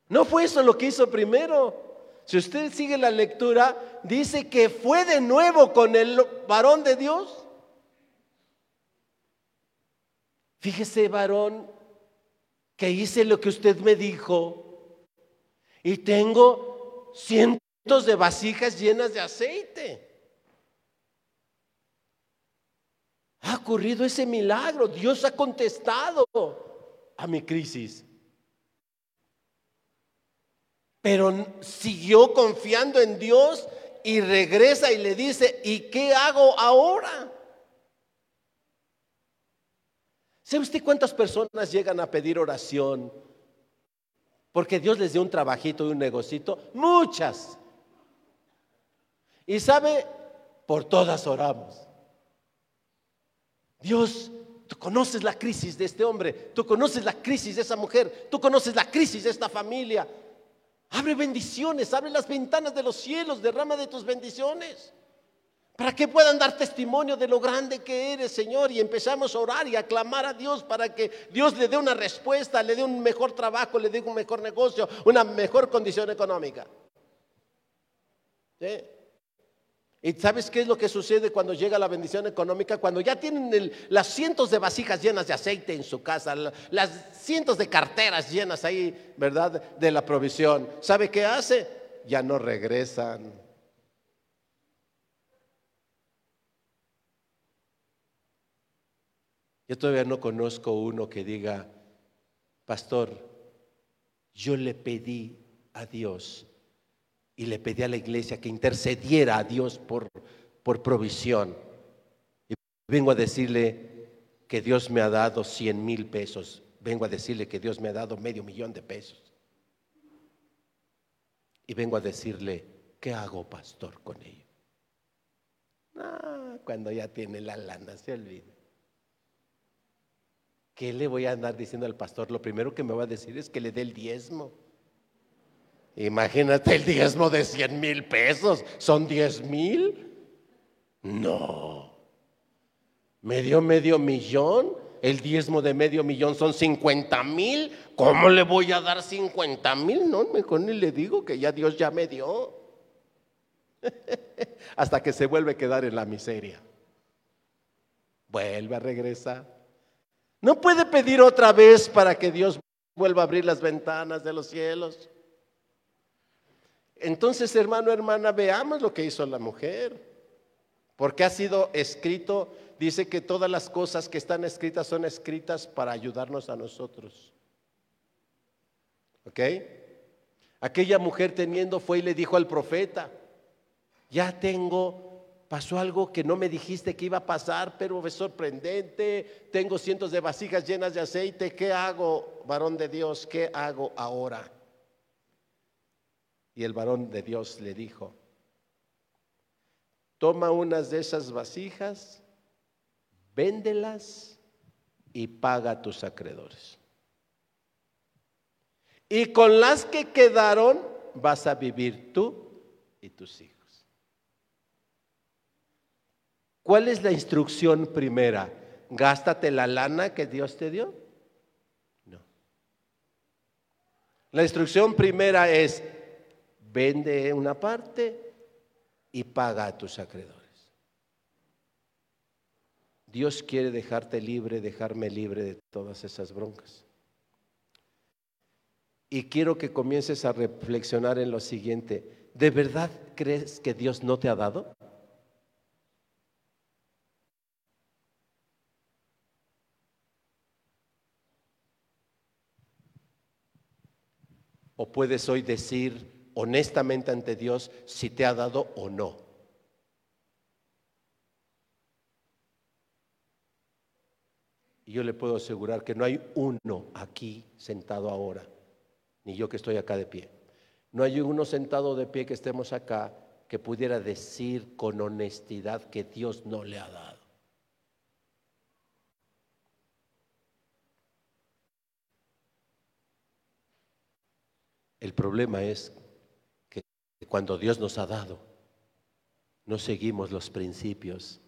No fue eso lo que hizo primero. Si usted sigue la lectura, dice que fue de nuevo con el varón de Dios. Fíjese, varón, que hice lo que usted me dijo y tengo cientos de vasijas llenas de aceite. Ha ocurrido ese milagro. Dios ha contestado a mi crisis. Pero siguió confiando en Dios y regresa y le dice, ¿y qué hago ahora? ¿Sabe usted cuántas personas llegan a pedir oración? Porque Dios les dio un trabajito y un negocito. Muchas. Y sabe, por todas oramos. Dios, tú conoces la crisis de este hombre, tú conoces la crisis de esa mujer, tú conoces la crisis de esta familia. Abre bendiciones, abre las ventanas de los cielos, derrama de tus bendiciones. Para que puedan dar testimonio de lo grande que eres, Señor. Y empezamos a orar y a clamar a Dios para que Dios le dé una respuesta, le dé un mejor trabajo, le dé un mejor negocio, una mejor condición económica. ¿Sí? ¿Y sabes qué es lo que sucede cuando llega la bendición económica? Cuando ya tienen las cientos de vasijas llenas de aceite en su casa, las cientos de carteras llenas ahí, ¿verdad? De la provisión. ¿Sabe qué hace? Ya no regresan. Yo todavía no conozco uno que diga, pastor, yo le pedí a Dios y le pedí a la iglesia que intercediera a Dios por, por provisión. Y vengo a decirle que Dios me ha dado 100 mil pesos. Vengo a decirle que Dios me ha dado medio millón de pesos. Y vengo a decirle, ¿qué hago, pastor, con ello? Ah, cuando ya tiene la lana, se olvida. ¿Qué le voy a andar diciendo al pastor? Lo primero que me va a decir es que le dé el diezmo. Imagínate el diezmo de 100 mil pesos. ¿Son 10 mil? No. ¿Medio, medio millón? El diezmo de medio millón son 50 mil. ¿Cómo le voy a dar 50 mil? No, mejor ni le digo que ya Dios ya me dio. Hasta que se vuelve a quedar en la miseria. Vuelve a regresar. No puede pedir otra vez para que Dios vuelva a abrir las ventanas de los cielos. Entonces, hermano, hermana, veamos lo que hizo la mujer. Porque ha sido escrito, dice que todas las cosas que están escritas son escritas para ayudarnos a nosotros. ¿Ok? Aquella mujer teniendo fue y le dijo al profeta, ya tengo Pasó algo que no me dijiste que iba a pasar, pero es sorprendente. Tengo cientos de vasijas llenas de aceite. ¿Qué hago, varón de Dios? ¿Qué hago ahora? Y el varón de Dios le dijo, toma unas de esas vasijas, véndelas y paga a tus acreedores. Y con las que quedaron vas a vivir tú y tus hijos. ¿Cuál es la instrucción primera? ¿Gástate la lana que Dios te dio? No. La instrucción primera es, vende una parte y paga a tus acreedores. Dios quiere dejarte libre, dejarme libre de todas esas broncas. Y quiero que comiences a reflexionar en lo siguiente. ¿De verdad crees que Dios no te ha dado? ¿O puedes hoy decir honestamente ante Dios si te ha dado o no? Y yo le puedo asegurar que no hay uno aquí sentado ahora, ni yo que estoy acá de pie. No hay uno sentado de pie que estemos acá que pudiera decir con honestidad que Dios no le ha dado. El problema es cuando Dios nos ha dado, no seguimos los principios,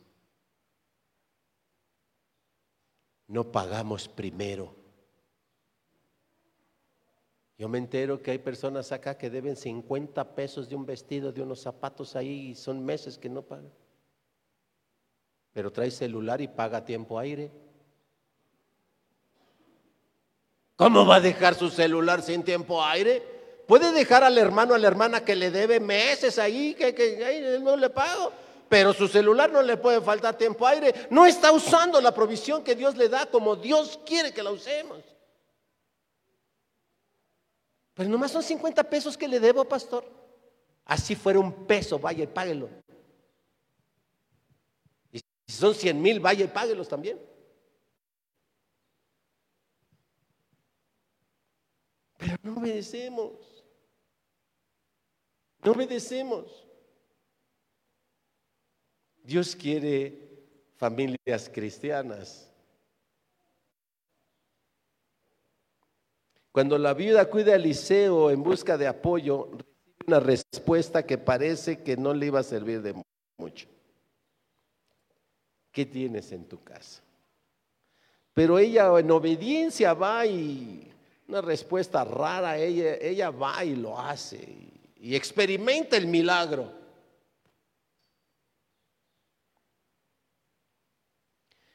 no pagamos primero. Yo me entero que hay personas acá que deben 50 pesos de un vestido, de unos zapatos ahí y son meses que no pagan. Pero trae celular y paga tiempo aire. ¿Cómo va a dejar su celular sin tiempo aire? Puede dejar al hermano, a la hermana que le debe meses ahí, que, que no le pago, pero su celular no le puede faltar tiempo aire. No está usando la provisión que Dios le da como Dios quiere que la usemos. Pero nomás son 50 pesos que le debo, pastor. Así fuera un peso, vaya y páguelo. Y si son 100 mil, vaya y páguelos también. Pero no obedecemos. No obedecemos. Dios quiere familias cristianas. Cuando la viuda cuida a Eliseo en busca de apoyo, recibe una respuesta que parece que no le iba a servir de mucho. ¿Qué tienes en tu casa? Pero ella en obediencia va y una respuesta rara, ella, ella va y lo hace y experimenta el milagro.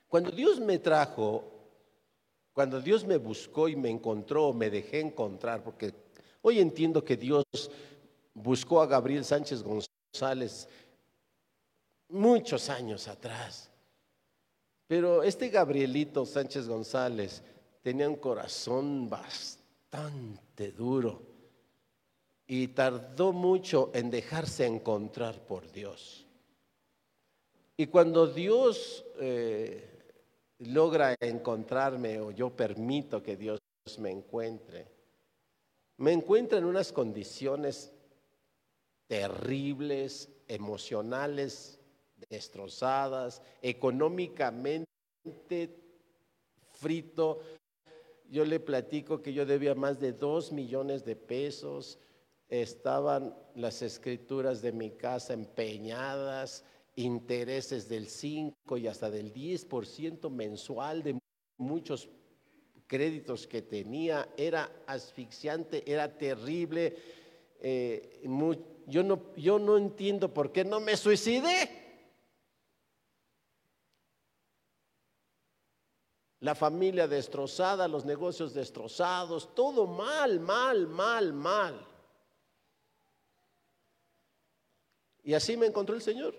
Cuando Dios me trajo, cuando Dios me buscó y me encontró, me dejé encontrar, porque hoy entiendo que Dios buscó a Gabriel Sánchez González muchos años atrás. Pero este Gabrielito Sánchez González tenía un corazón bastante duro y tardó mucho en dejarse encontrar por Dios. Y cuando Dios eh, logra encontrarme o yo permito que Dios me encuentre, me encuentra en unas condiciones terribles, emocionales, destrozadas, económicamente frito. Yo le platico que yo debía más de dos millones de pesos, estaban las escrituras de mi casa empeñadas, intereses del 5 y hasta del 10% mensual de muchos créditos que tenía, era asfixiante, era terrible. Eh, yo, no, yo no entiendo por qué no me suicidé. La familia destrozada, los negocios destrozados, todo mal, mal, mal, mal. Y así me encontró el Señor.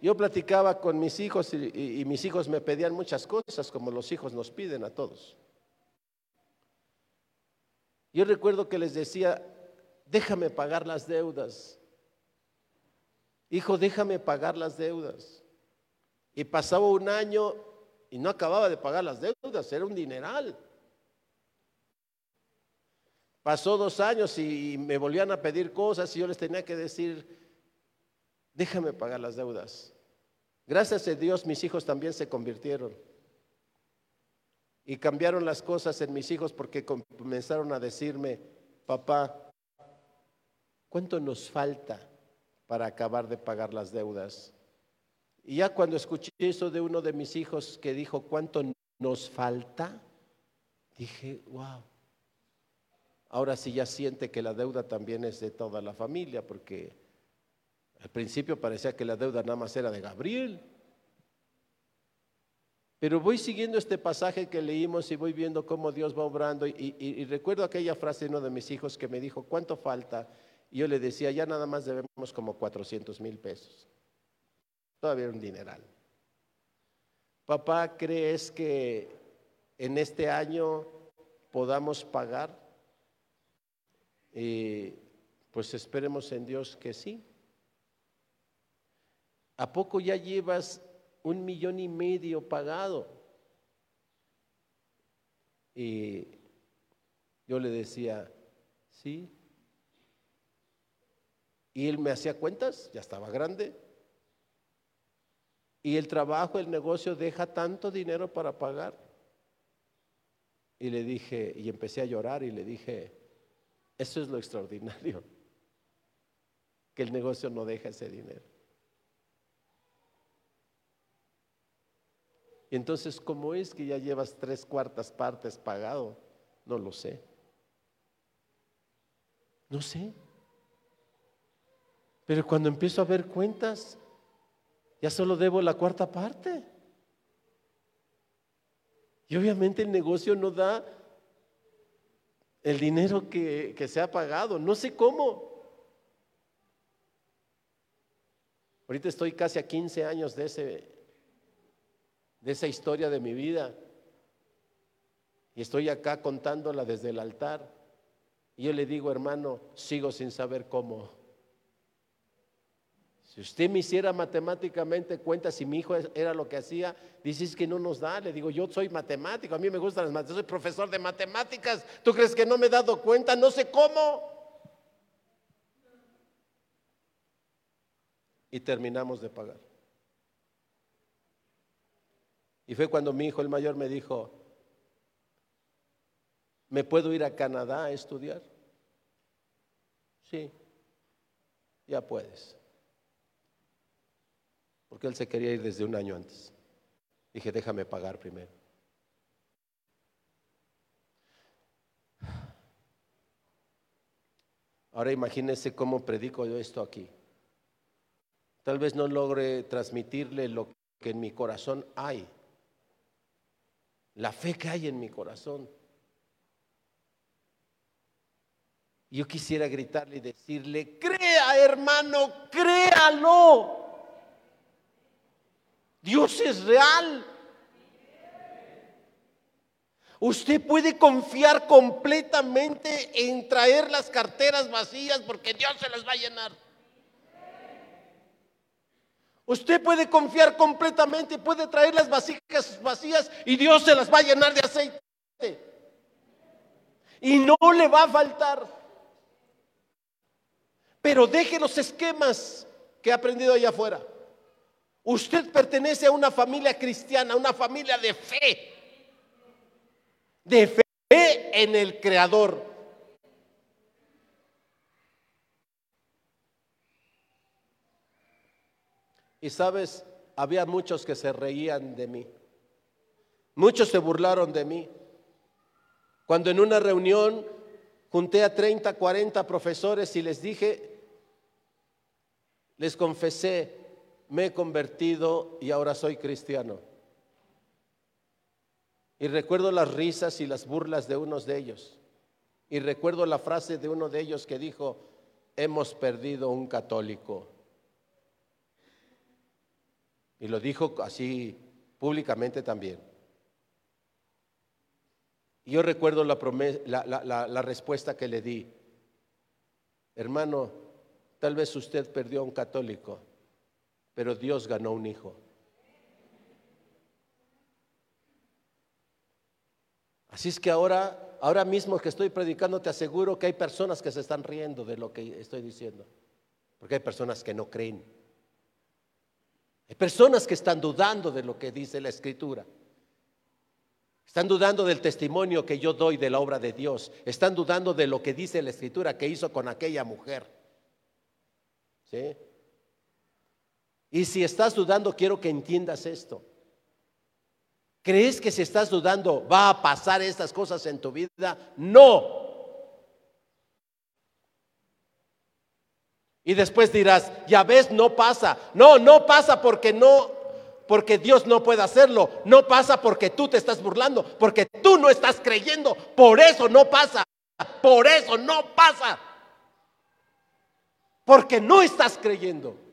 Yo platicaba con mis hijos y, mis hijos me pedían muchas cosas como los hijos nos piden a todos. Yo recuerdo que les decía, déjame pagar las deudas, hijo, déjame pagar las deudas. Y pasaba un año y no acababa de pagar las deudas, era un dineral. Pasó dos años y me volvían a pedir cosas y yo les tenía que decir, déjame pagar las deudas. Gracias a Dios mis hijos también se convirtieron. Y cambiaron las cosas en mis hijos porque comenzaron a decirme, papá, ¿cuánto nos falta para acabar de pagar las deudas? Y ya cuando escuché eso de uno de mis hijos que dijo, ¿cuánto nos falta? Dije, wow. Ahora sí ya siente que la deuda también es de toda la familia, porque al principio parecía que la deuda nada más era de Gabriel. Pero voy siguiendo este pasaje que leímos y voy viendo cómo Dios va obrando. Y, recuerdo aquella frase de uno de mis hijos que me dijo, ¿cuánto falta? Y yo le decía, ya nada más debemos como 400 mil pesos. Todavía un dineral. Papá, ¿crees que en este año podamos pagar? Pues esperemos en Dios que sí. ¿A poco ya llevas un millón y medio pagado. Y yo le decía, sí. Y él me hacía cuentas, ya estaba grande. Y el trabajo, el negocio deja tanto dinero para pagar. Y le dije, y empecé a llorar y le dije, eso es lo extraordinario, que el negocio no deja ese dinero. Y entonces, ¿cómo es que ya llevas tres cuartas partes pagado? No lo sé. No sé. Pero cuando empiezo a ver cuentas, ya solo debo la cuarta parte. Y obviamente el negocio no da el dinero que, se ha pagado. No sé cómo. Ahorita estoy casi a 15 años de ese de esa historia de mi vida. Y estoy acá contándola desde el altar. Y yo le digo, hermano, sigo sin saber cómo. Si usted me hiciera matemáticamente cuenta si mi hijo era lo que hacía, dices que no nos da. Le digo, yo soy matemático, a mí me gustan las matemáticas, soy profesor de matemáticas. ¿Tú crees que no me he dado cuenta? No sé cómo. Y terminamos de pagar. Y fue cuando mi hijo el mayor me dijo, ¿me puedo ir a Canadá a estudiar? Sí, ya puedes. Porque él se quería ir desde un año antes. Dije, déjame pagar primero. Ahora imagínese cómo predico yo esto aquí. Tal vez no logre transmitirle lo que en mi corazón hay la fe que hay en mi corazón. Yo quisiera gritarle y decirle, crea hermano, créalo. Dios es real. Usted puede confiar completamente en traer las carteras vacías porque Dios se las va a llenar. Usted puede confiar completamente, puede traer las vasijas vacías y Dios se las va a llenar de aceite. Y no le va a faltar. Pero deje los esquemas que ha aprendido allá afuera. Usted pertenece a una familia cristiana, una familia de fe. De fe en el Creador. Y sabes, había muchos que se reían de mí. Muchos se burlaron de mí. Cuando en una reunión junté a 30, 40 profesores y les dije, les confesé, me he convertido y ahora soy cristiano. Y recuerdo las risas y las burlas de unos de ellos. Y recuerdo la frase de uno de ellos que dijo, hemos perdido un católico. Y lo dijo así públicamente también. Y yo recuerdo la, la, la, respuesta que le di. Hermano, tal vez usted perdió a un católico, pero Dios ganó un hijo. Así es que ahora, ahora mismo que estoy predicando, te aseguro que hay personas que se están riendo de lo que estoy diciendo, porque hay personas que no creen. Hay personas que están dudando de lo que dice la escritura. Están dudando del testimonio que yo doy de la obra de Dios. Están dudando de lo que dice la escritura que hizo con aquella mujer. ¿Sí? Y si estás dudando, quiero que entiendas esto. ¿Crees que si estás dudando va a pasar estas cosas en tu vida? No. Y después dirás, ya ves, no pasa. No, no pasa porque no, porque Dios no puede hacerlo. No pasa porque tú te estás burlando, porque tú no estás creyendo. Por eso no pasa. Por eso no pasa. Porque no estás creyendo.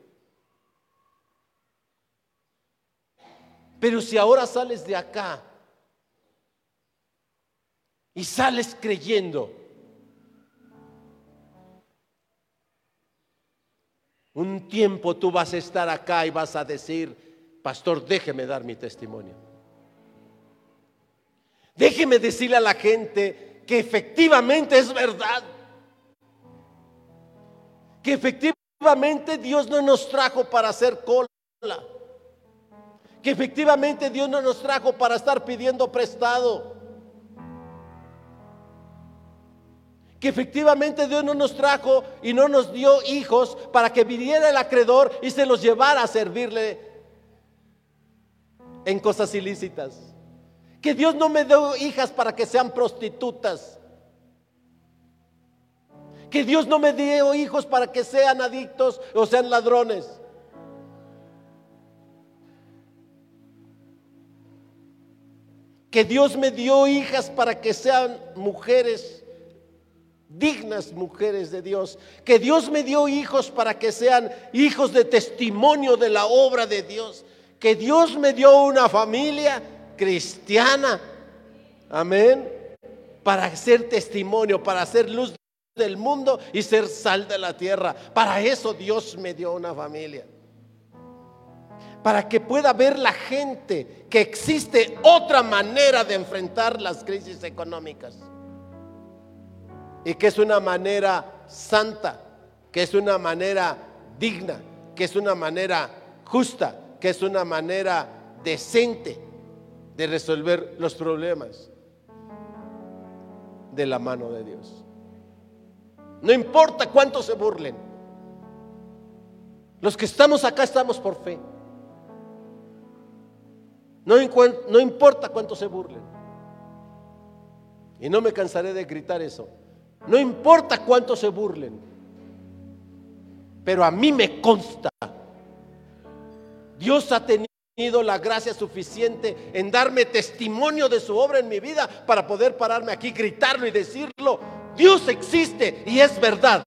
Pero si ahora sales de acá y sales creyendo, Un tiempo tú vas a estar acá y vas a decir, pastor, déjeme dar mi testimonio. Déjeme decirle a la gente que efectivamente es verdad. Que efectivamente Dios no nos trajo para hacer cola. Que efectivamente Dios no nos trajo para estar pidiendo prestado. que efectivamente Dios no nos trajo y no nos dio hijos para que viniera el acreedor y se los llevara a servirle en cosas ilícitas. Que Dios no me dio hijas para que sean prostitutas. Que Dios no me dio hijos para que sean adictos o sean ladrones. Que Dios me dio hijas para que sean mujeres dignas mujeres de Dios, que Dios me dio hijos para que sean hijos de testimonio de la obra de Dios, que Dios me dio una familia cristiana, amén, para ser testimonio, para ser luz del mundo y ser sal de la tierra. Para eso Dios me dio una familia. Para que pueda ver la gente que existe otra manera de enfrentar las crisis económicas y que es una manera santa, que es una manera digna, que es una manera justa, que es una manera decente de resolver los problemas de la mano de Dios. No importa cuánto se burlen. Los que estamos acá estamos por fe. No, importa cuánto se burlen. Y no me cansaré de gritar eso. No importa cuánto se burlen. Pero a mí me consta. Dios ha tenido la gracia suficiente en darme testimonio de su obra en mi vida para poder pararme aquí, gritarlo y decirlo. Dios existe y es verdad.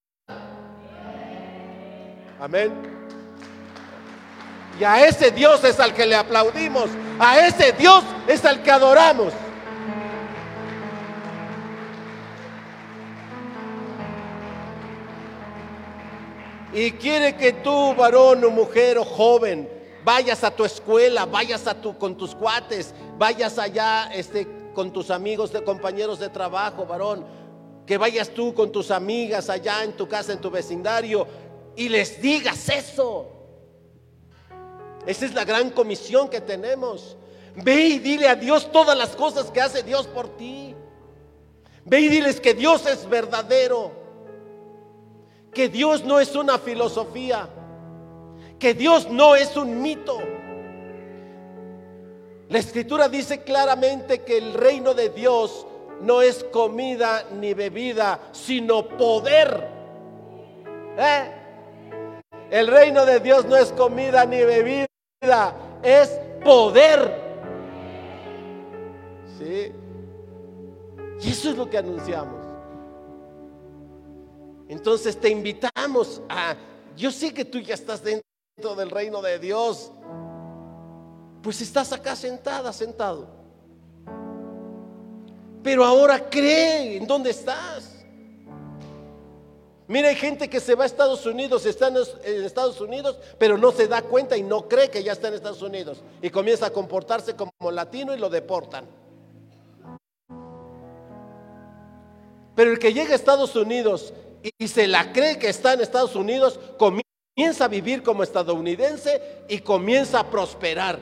Amén. Y a ese Dios es al que le aplaudimos. A ese Dios es al que adoramos. Y quiere que tú, varón o mujer o joven, vayas a tu escuela, vayas a tu, con tus cuates, vayas allá este, con tus amigos, de compañeros de trabajo, varón, que vayas tú con tus amigas allá en tu casa, en tu vecindario, y les digas eso. Esa es la gran comisión que tenemos. Ve y dile a Dios todas las cosas que hace Dios por ti. Ve y diles que Dios es verdadero que Dios no es una filosofía, que Dios no es un mito. La escritura dice claramente que el reino de Dios no es comida ni bebida, sino poder. ¿Eh? El reino de Dios no es comida ni bebida, es poder. ¿Sí? Y eso es lo que anunciamos. Entonces te invitamos a, yo sé que tú ya estás dentro del reino de Dios, pues estás acá sentada, sentado. Pero ahora cree en dónde estás. Mira, hay gente que se va a Estados Unidos, está en Estados Unidos, pero no se da cuenta y no cree que ya está en Estados Unidos. Y comienza a comportarse como latino y lo deportan. Pero el que llega a Estados Unidos y se la cree que está en Estados Unidos, comienza a vivir como estadounidense y comienza a prosperar.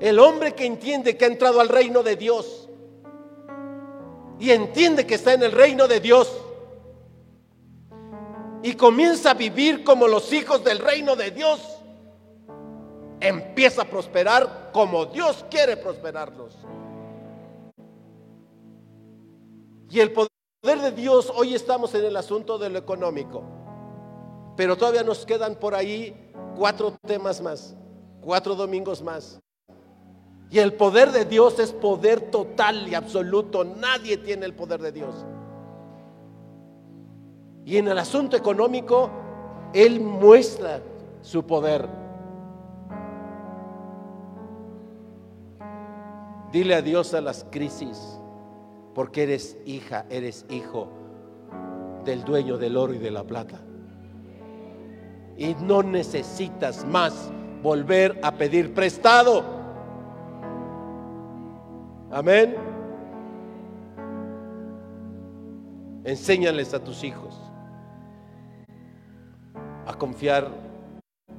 El hombre que entiende que ha entrado al reino de Dios y entiende que está en el reino de Dios y comienza a vivir como los hijos del reino de Dios, empieza a prosperar como Dios quiere prosperarlos. Y el poder de Dios, hoy estamos en el asunto de lo económico, pero todavía nos quedan por ahí cuatro temas más, cuatro domingos más. Y el poder de Dios es poder total y absoluto. Nadie tiene el poder de Dios. Y en el asunto económico, Él muestra su poder. Dile adiós a las crisis porque eres hija, eres hijo del dueño del oro y de la plata. Y no necesitas más volver a pedir prestado. Amén. Enséñales a tus hijos a confiar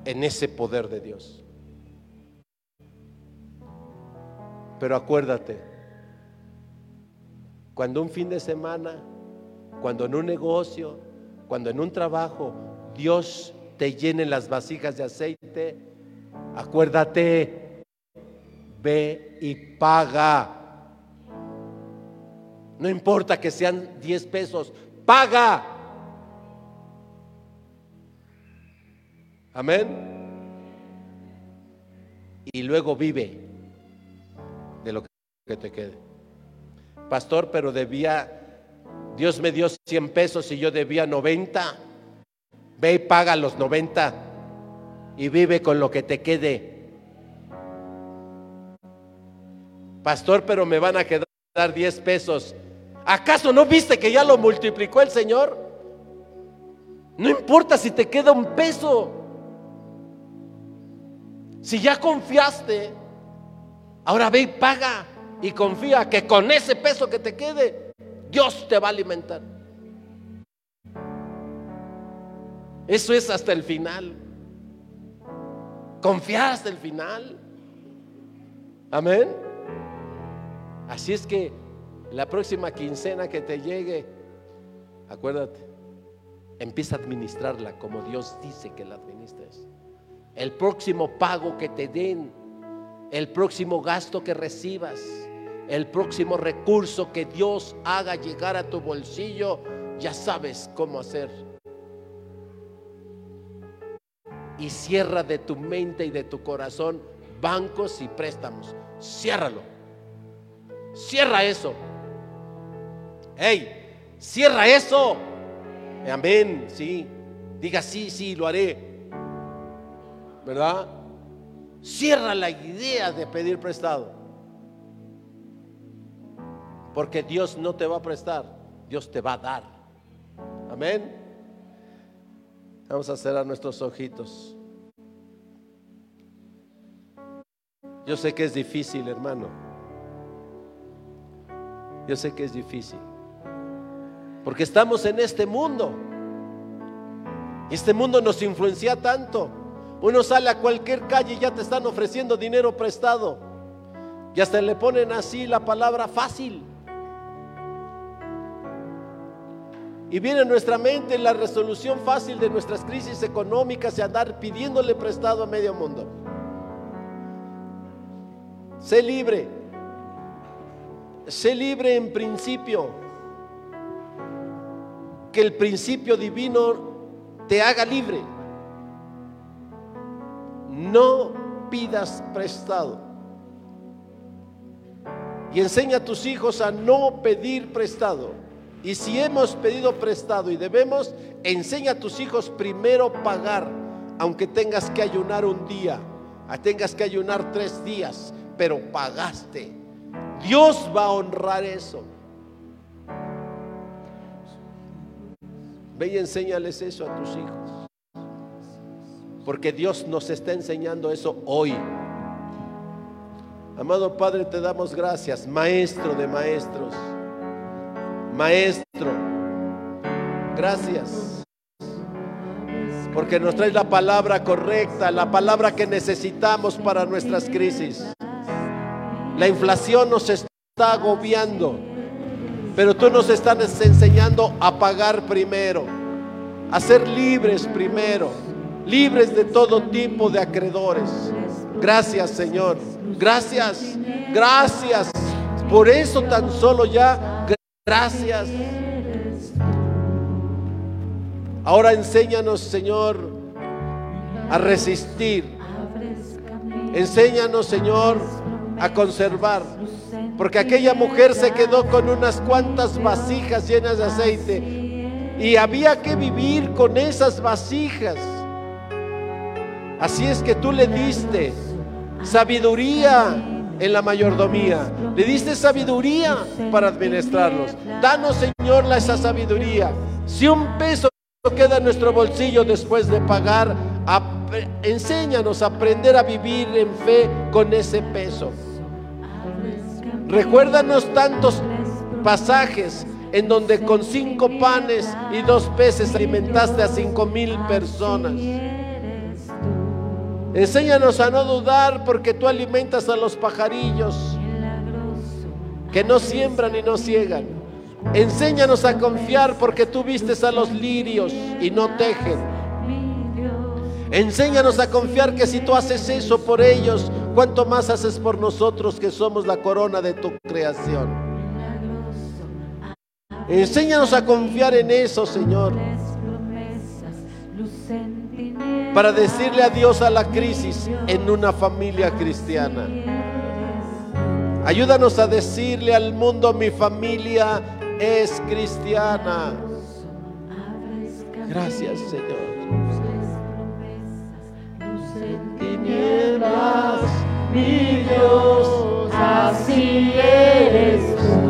en ese poder de Dios. Pero acuérdate, cuando un fin de semana, cuando en un negocio, cuando en un trabajo, Dios te llene las vasijas de aceite, acuérdate, ve y paga. No importa que sean 10 pesos, paga. Amén. Y luego vive de lo que te quede pastor, pero debía, Dios me dio 100 pesos y yo debía 90. Ve y paga los 90 y vive con lo que te quede. Pastor, pero me van a quedar 10 pesos. ¿Acaso no viste que ya lo multiplicó el Señor? No importa si te queda un peso. Si ya confiaste, ahora ve y paga y confía que con ese peso que te quede, Dios te va a alimentar. Eso es hasta el final. Confiar hasta el final. Amén. Así es que la próxima quincena que te llegue, acuérdate, empieza a administrarla como Dios dice que la administres. El próximo pago que te den, el próximo gasto que recibas el próximo recurso que Dios haga llegar a tu bolsillo, ya sabes cómo hacer. Y cierra de tu mente y de tu corazón bancos y préstamos. Ciérralo. Cierra eso. Hey, cierra eso. Amén, sí. Diga sí, sí, lo haré. ¿Verdad? Cierra la idea de pedir prestado. Porque Dios no te va a prestar, Dios te va a dar. Amén. Vamos a cerrar nuestros ojitos. Yo sé que es difícil, hermano. Yo sé que es difícil. Porque estamos en este mundo. Este mundo nos influencia tanto. Uno sale a cualquier calle y ya te están ofreciendo dinero prestado. Y hasta le ponen así la palabra fácil. Y viene a nuestra mente la resolución fácil de nuestras crisis económicas y andar pidiéndole prestado a medio mundo. Sé libre. Sé libre en principio. Que el principio divino te haga libre. No pidas prestado. Y enseña a tus hijos a no pedir prestado. Y si hemos pedido prestado y debemos, enseña a tus hijos primero pagar, aunque tengas que ayunar un día, tengas que ayunar tres días, pero pagaste. Dios va a honrar eso. Ve y enséñales eso a tus hijos. Porque Dios nos está enseñando eso hoy. Amado Padre, te damos gracias, Maestro de Maestros. Maestro, gracias. Porque nos traes la palabra correcta, la palabra que necesitamos para nuestras crisis. La inflación nos está agobiando, pero tú nos estás enseñando a pagar primero, a ser libres primero, libres de todo tipo de acreedores. Gracias Señor, gracias, gracias. Por eso tan solo ya, gracias. Ahora enséñanos, Señor, a resistir. Enséñanos, Señor, a conservar. Porque aquella mujer se quedó con unas cuantas vasijas llenas de aceite. Y había que vivir con esas vasijas. Así es que tú le diste sabiduría en la mayordomía. Le diste sabiduría para administrarlos. Danos, Señor, esa sabiduría. Si un peso queda en nuestro bolsillo después de pagar, enséñanos a aprender a vivir en fe con ese peso. Recuérdanos tantos pasajes en donde con cinco panes y dos peces alimentaste a cinco mil personas. Enséñanos a no dudar porque tú alimentas a los pajarillos que no siembran y no ciegan. Enséñanos a confiar porque tú vistes a los lirios y no tejen. Enséñanos a confiar que si tú haces eso por ellos, cuánto más haces por nosotros que somos la corona de tu creación. Enséñanos a confiar en eso, Señor. Para decirle adiós a la crisis en una familia cristiana. Ayúdanos a decirle al mundo, mi familia es cristiana. Gracias, Señor. Tinieblas, mi Dios, así eres tú.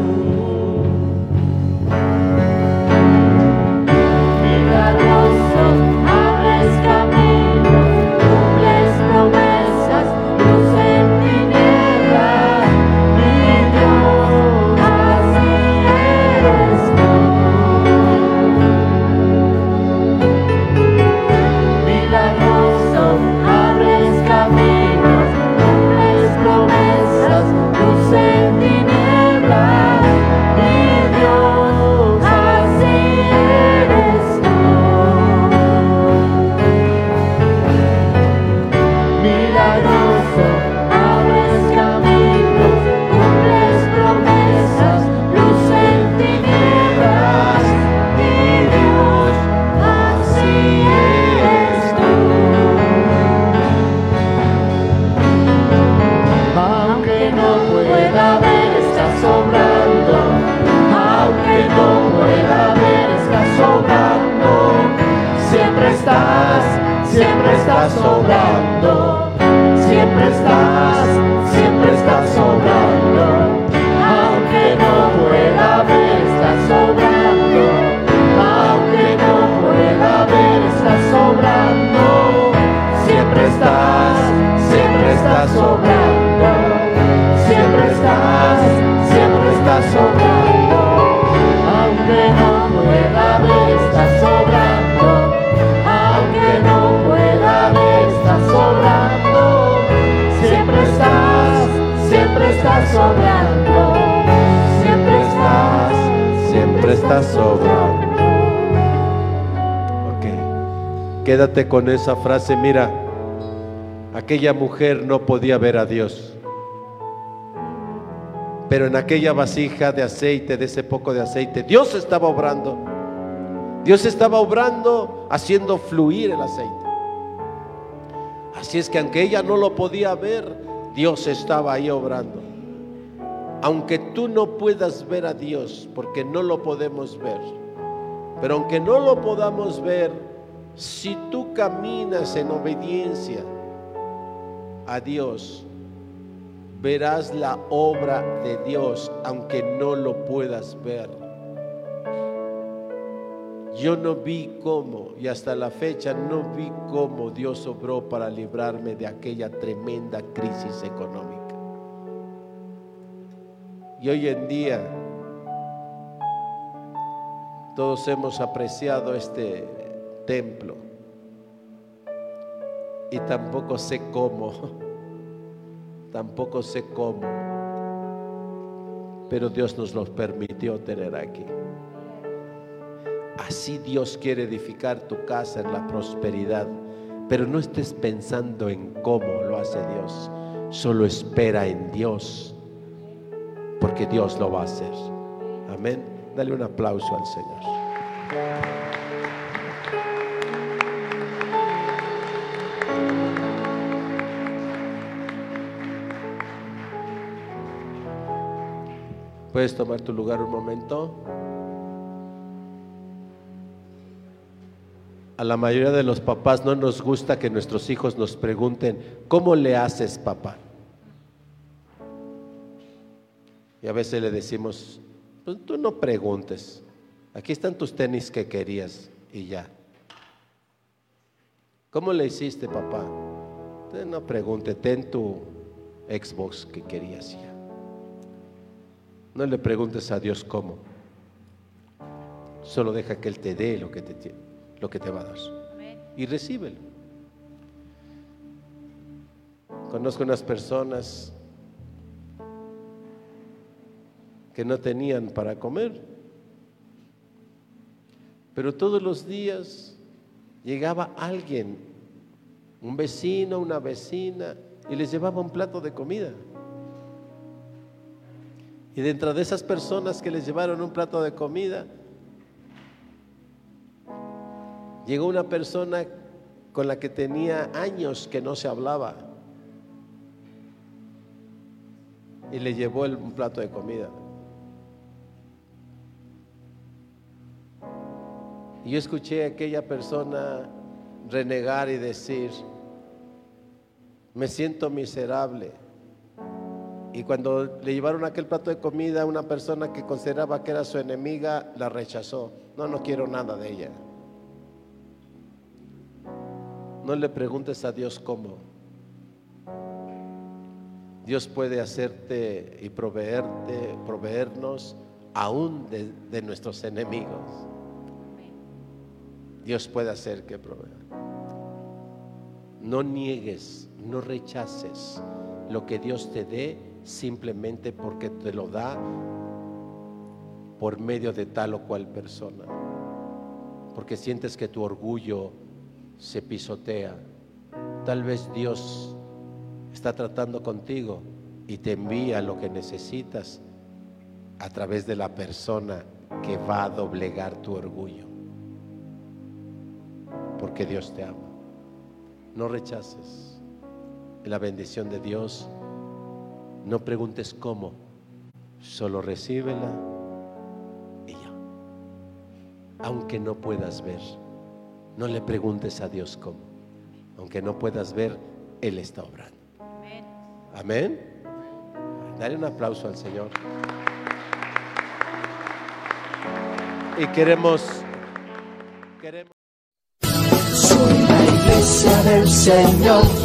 Con esa frase, mira, aquella mujer no podía ver a Dios. Pero en aquella vasija de aceite, de ese poco de aceite, Dios estaba obrando. Dios estaba obrando, haciendo fluir el aceite. Así es que aunque ella no lo podía ver, Dios estaba ahí obrando. Aunque tú no puedas ver a Dios, porque no lo podemos ver, pero aunque no lo podamos ver, tú caminas en obediencia a Dios, verás la obra de Dios aunque no lo puedas ver. Yo no vi cómo, y hasta la fecha no vi cómo Dios obró para librarme de aquella tremenda crisis económica. Y hoy en día todos hemos apreciado este templo y tampoco sé cómo, tampoco sé cómo, pero Dios nos lo permitió tener aquí. Así Dios quiere edificar tu casa en la prosperidad, pero no estés pensando en cómo lo hace Dios, solo espera en Dios, porque Dios lo va a hacer. Amén. Dale un aplauso al Señor. Puedes tomar tu lugar un momento. A la mayoría de los papás no nos gusta que nuestros hijos nos pregunten, ¿cómo le haces papá? Y a veces le decimos, pues tú no preguntes, aquí están tus tenis que querías y ya. ¿Cómo le hiciste papá? Usted no pregunte, ten tu Xbox que querías y ya. No le preguntes a Dios cómo. Solo deja que Él te dé lo que te, lo que te va a dar. Y recíbelo. Conozco unas personas que no tenían para comer, pero todos los días llegaba alguien, un vecino, una vecina, y les llevaba un plato de comida. Y dentro de esas personas que les llevaron un plato de comida, llegó una persona con la que tenía años que no se hablaba y le llevó el, un plato de comida. Y yo escuché a aquella persona renegar y decir, me siento miserable y cuando le llevaron aquel plato de comida, una persona que consideraba que era su enemiga la rechazó. No, no quiero nada de ella. No le preguntes a Dios cómo. Dios puede hacerte y proveerte, proveernos aún de, de nuestros enemigos. Dios puede hacer que provea. No niegues, no rechaces lo que Dios te dé simplemente porque te lo da por medio de tal o cual persona. Porque sientes que tu orgullo se pisotea. Tal vez Dios está tratando contigo y te envía lo que necesitas a través de la persona que va a doblegar tu orgullo. Porque Dios te ama. No rechaces la bendición de Dios no preguntes cómo, solo recíbela y ya. Aunque no puedas ver, no le preguntes a Dios cómo. Aunque no puedas ver, Él está obrando. Amén. Dale un aplauso al Señor. Y queremos, queremos. Soy la iglesia del Señor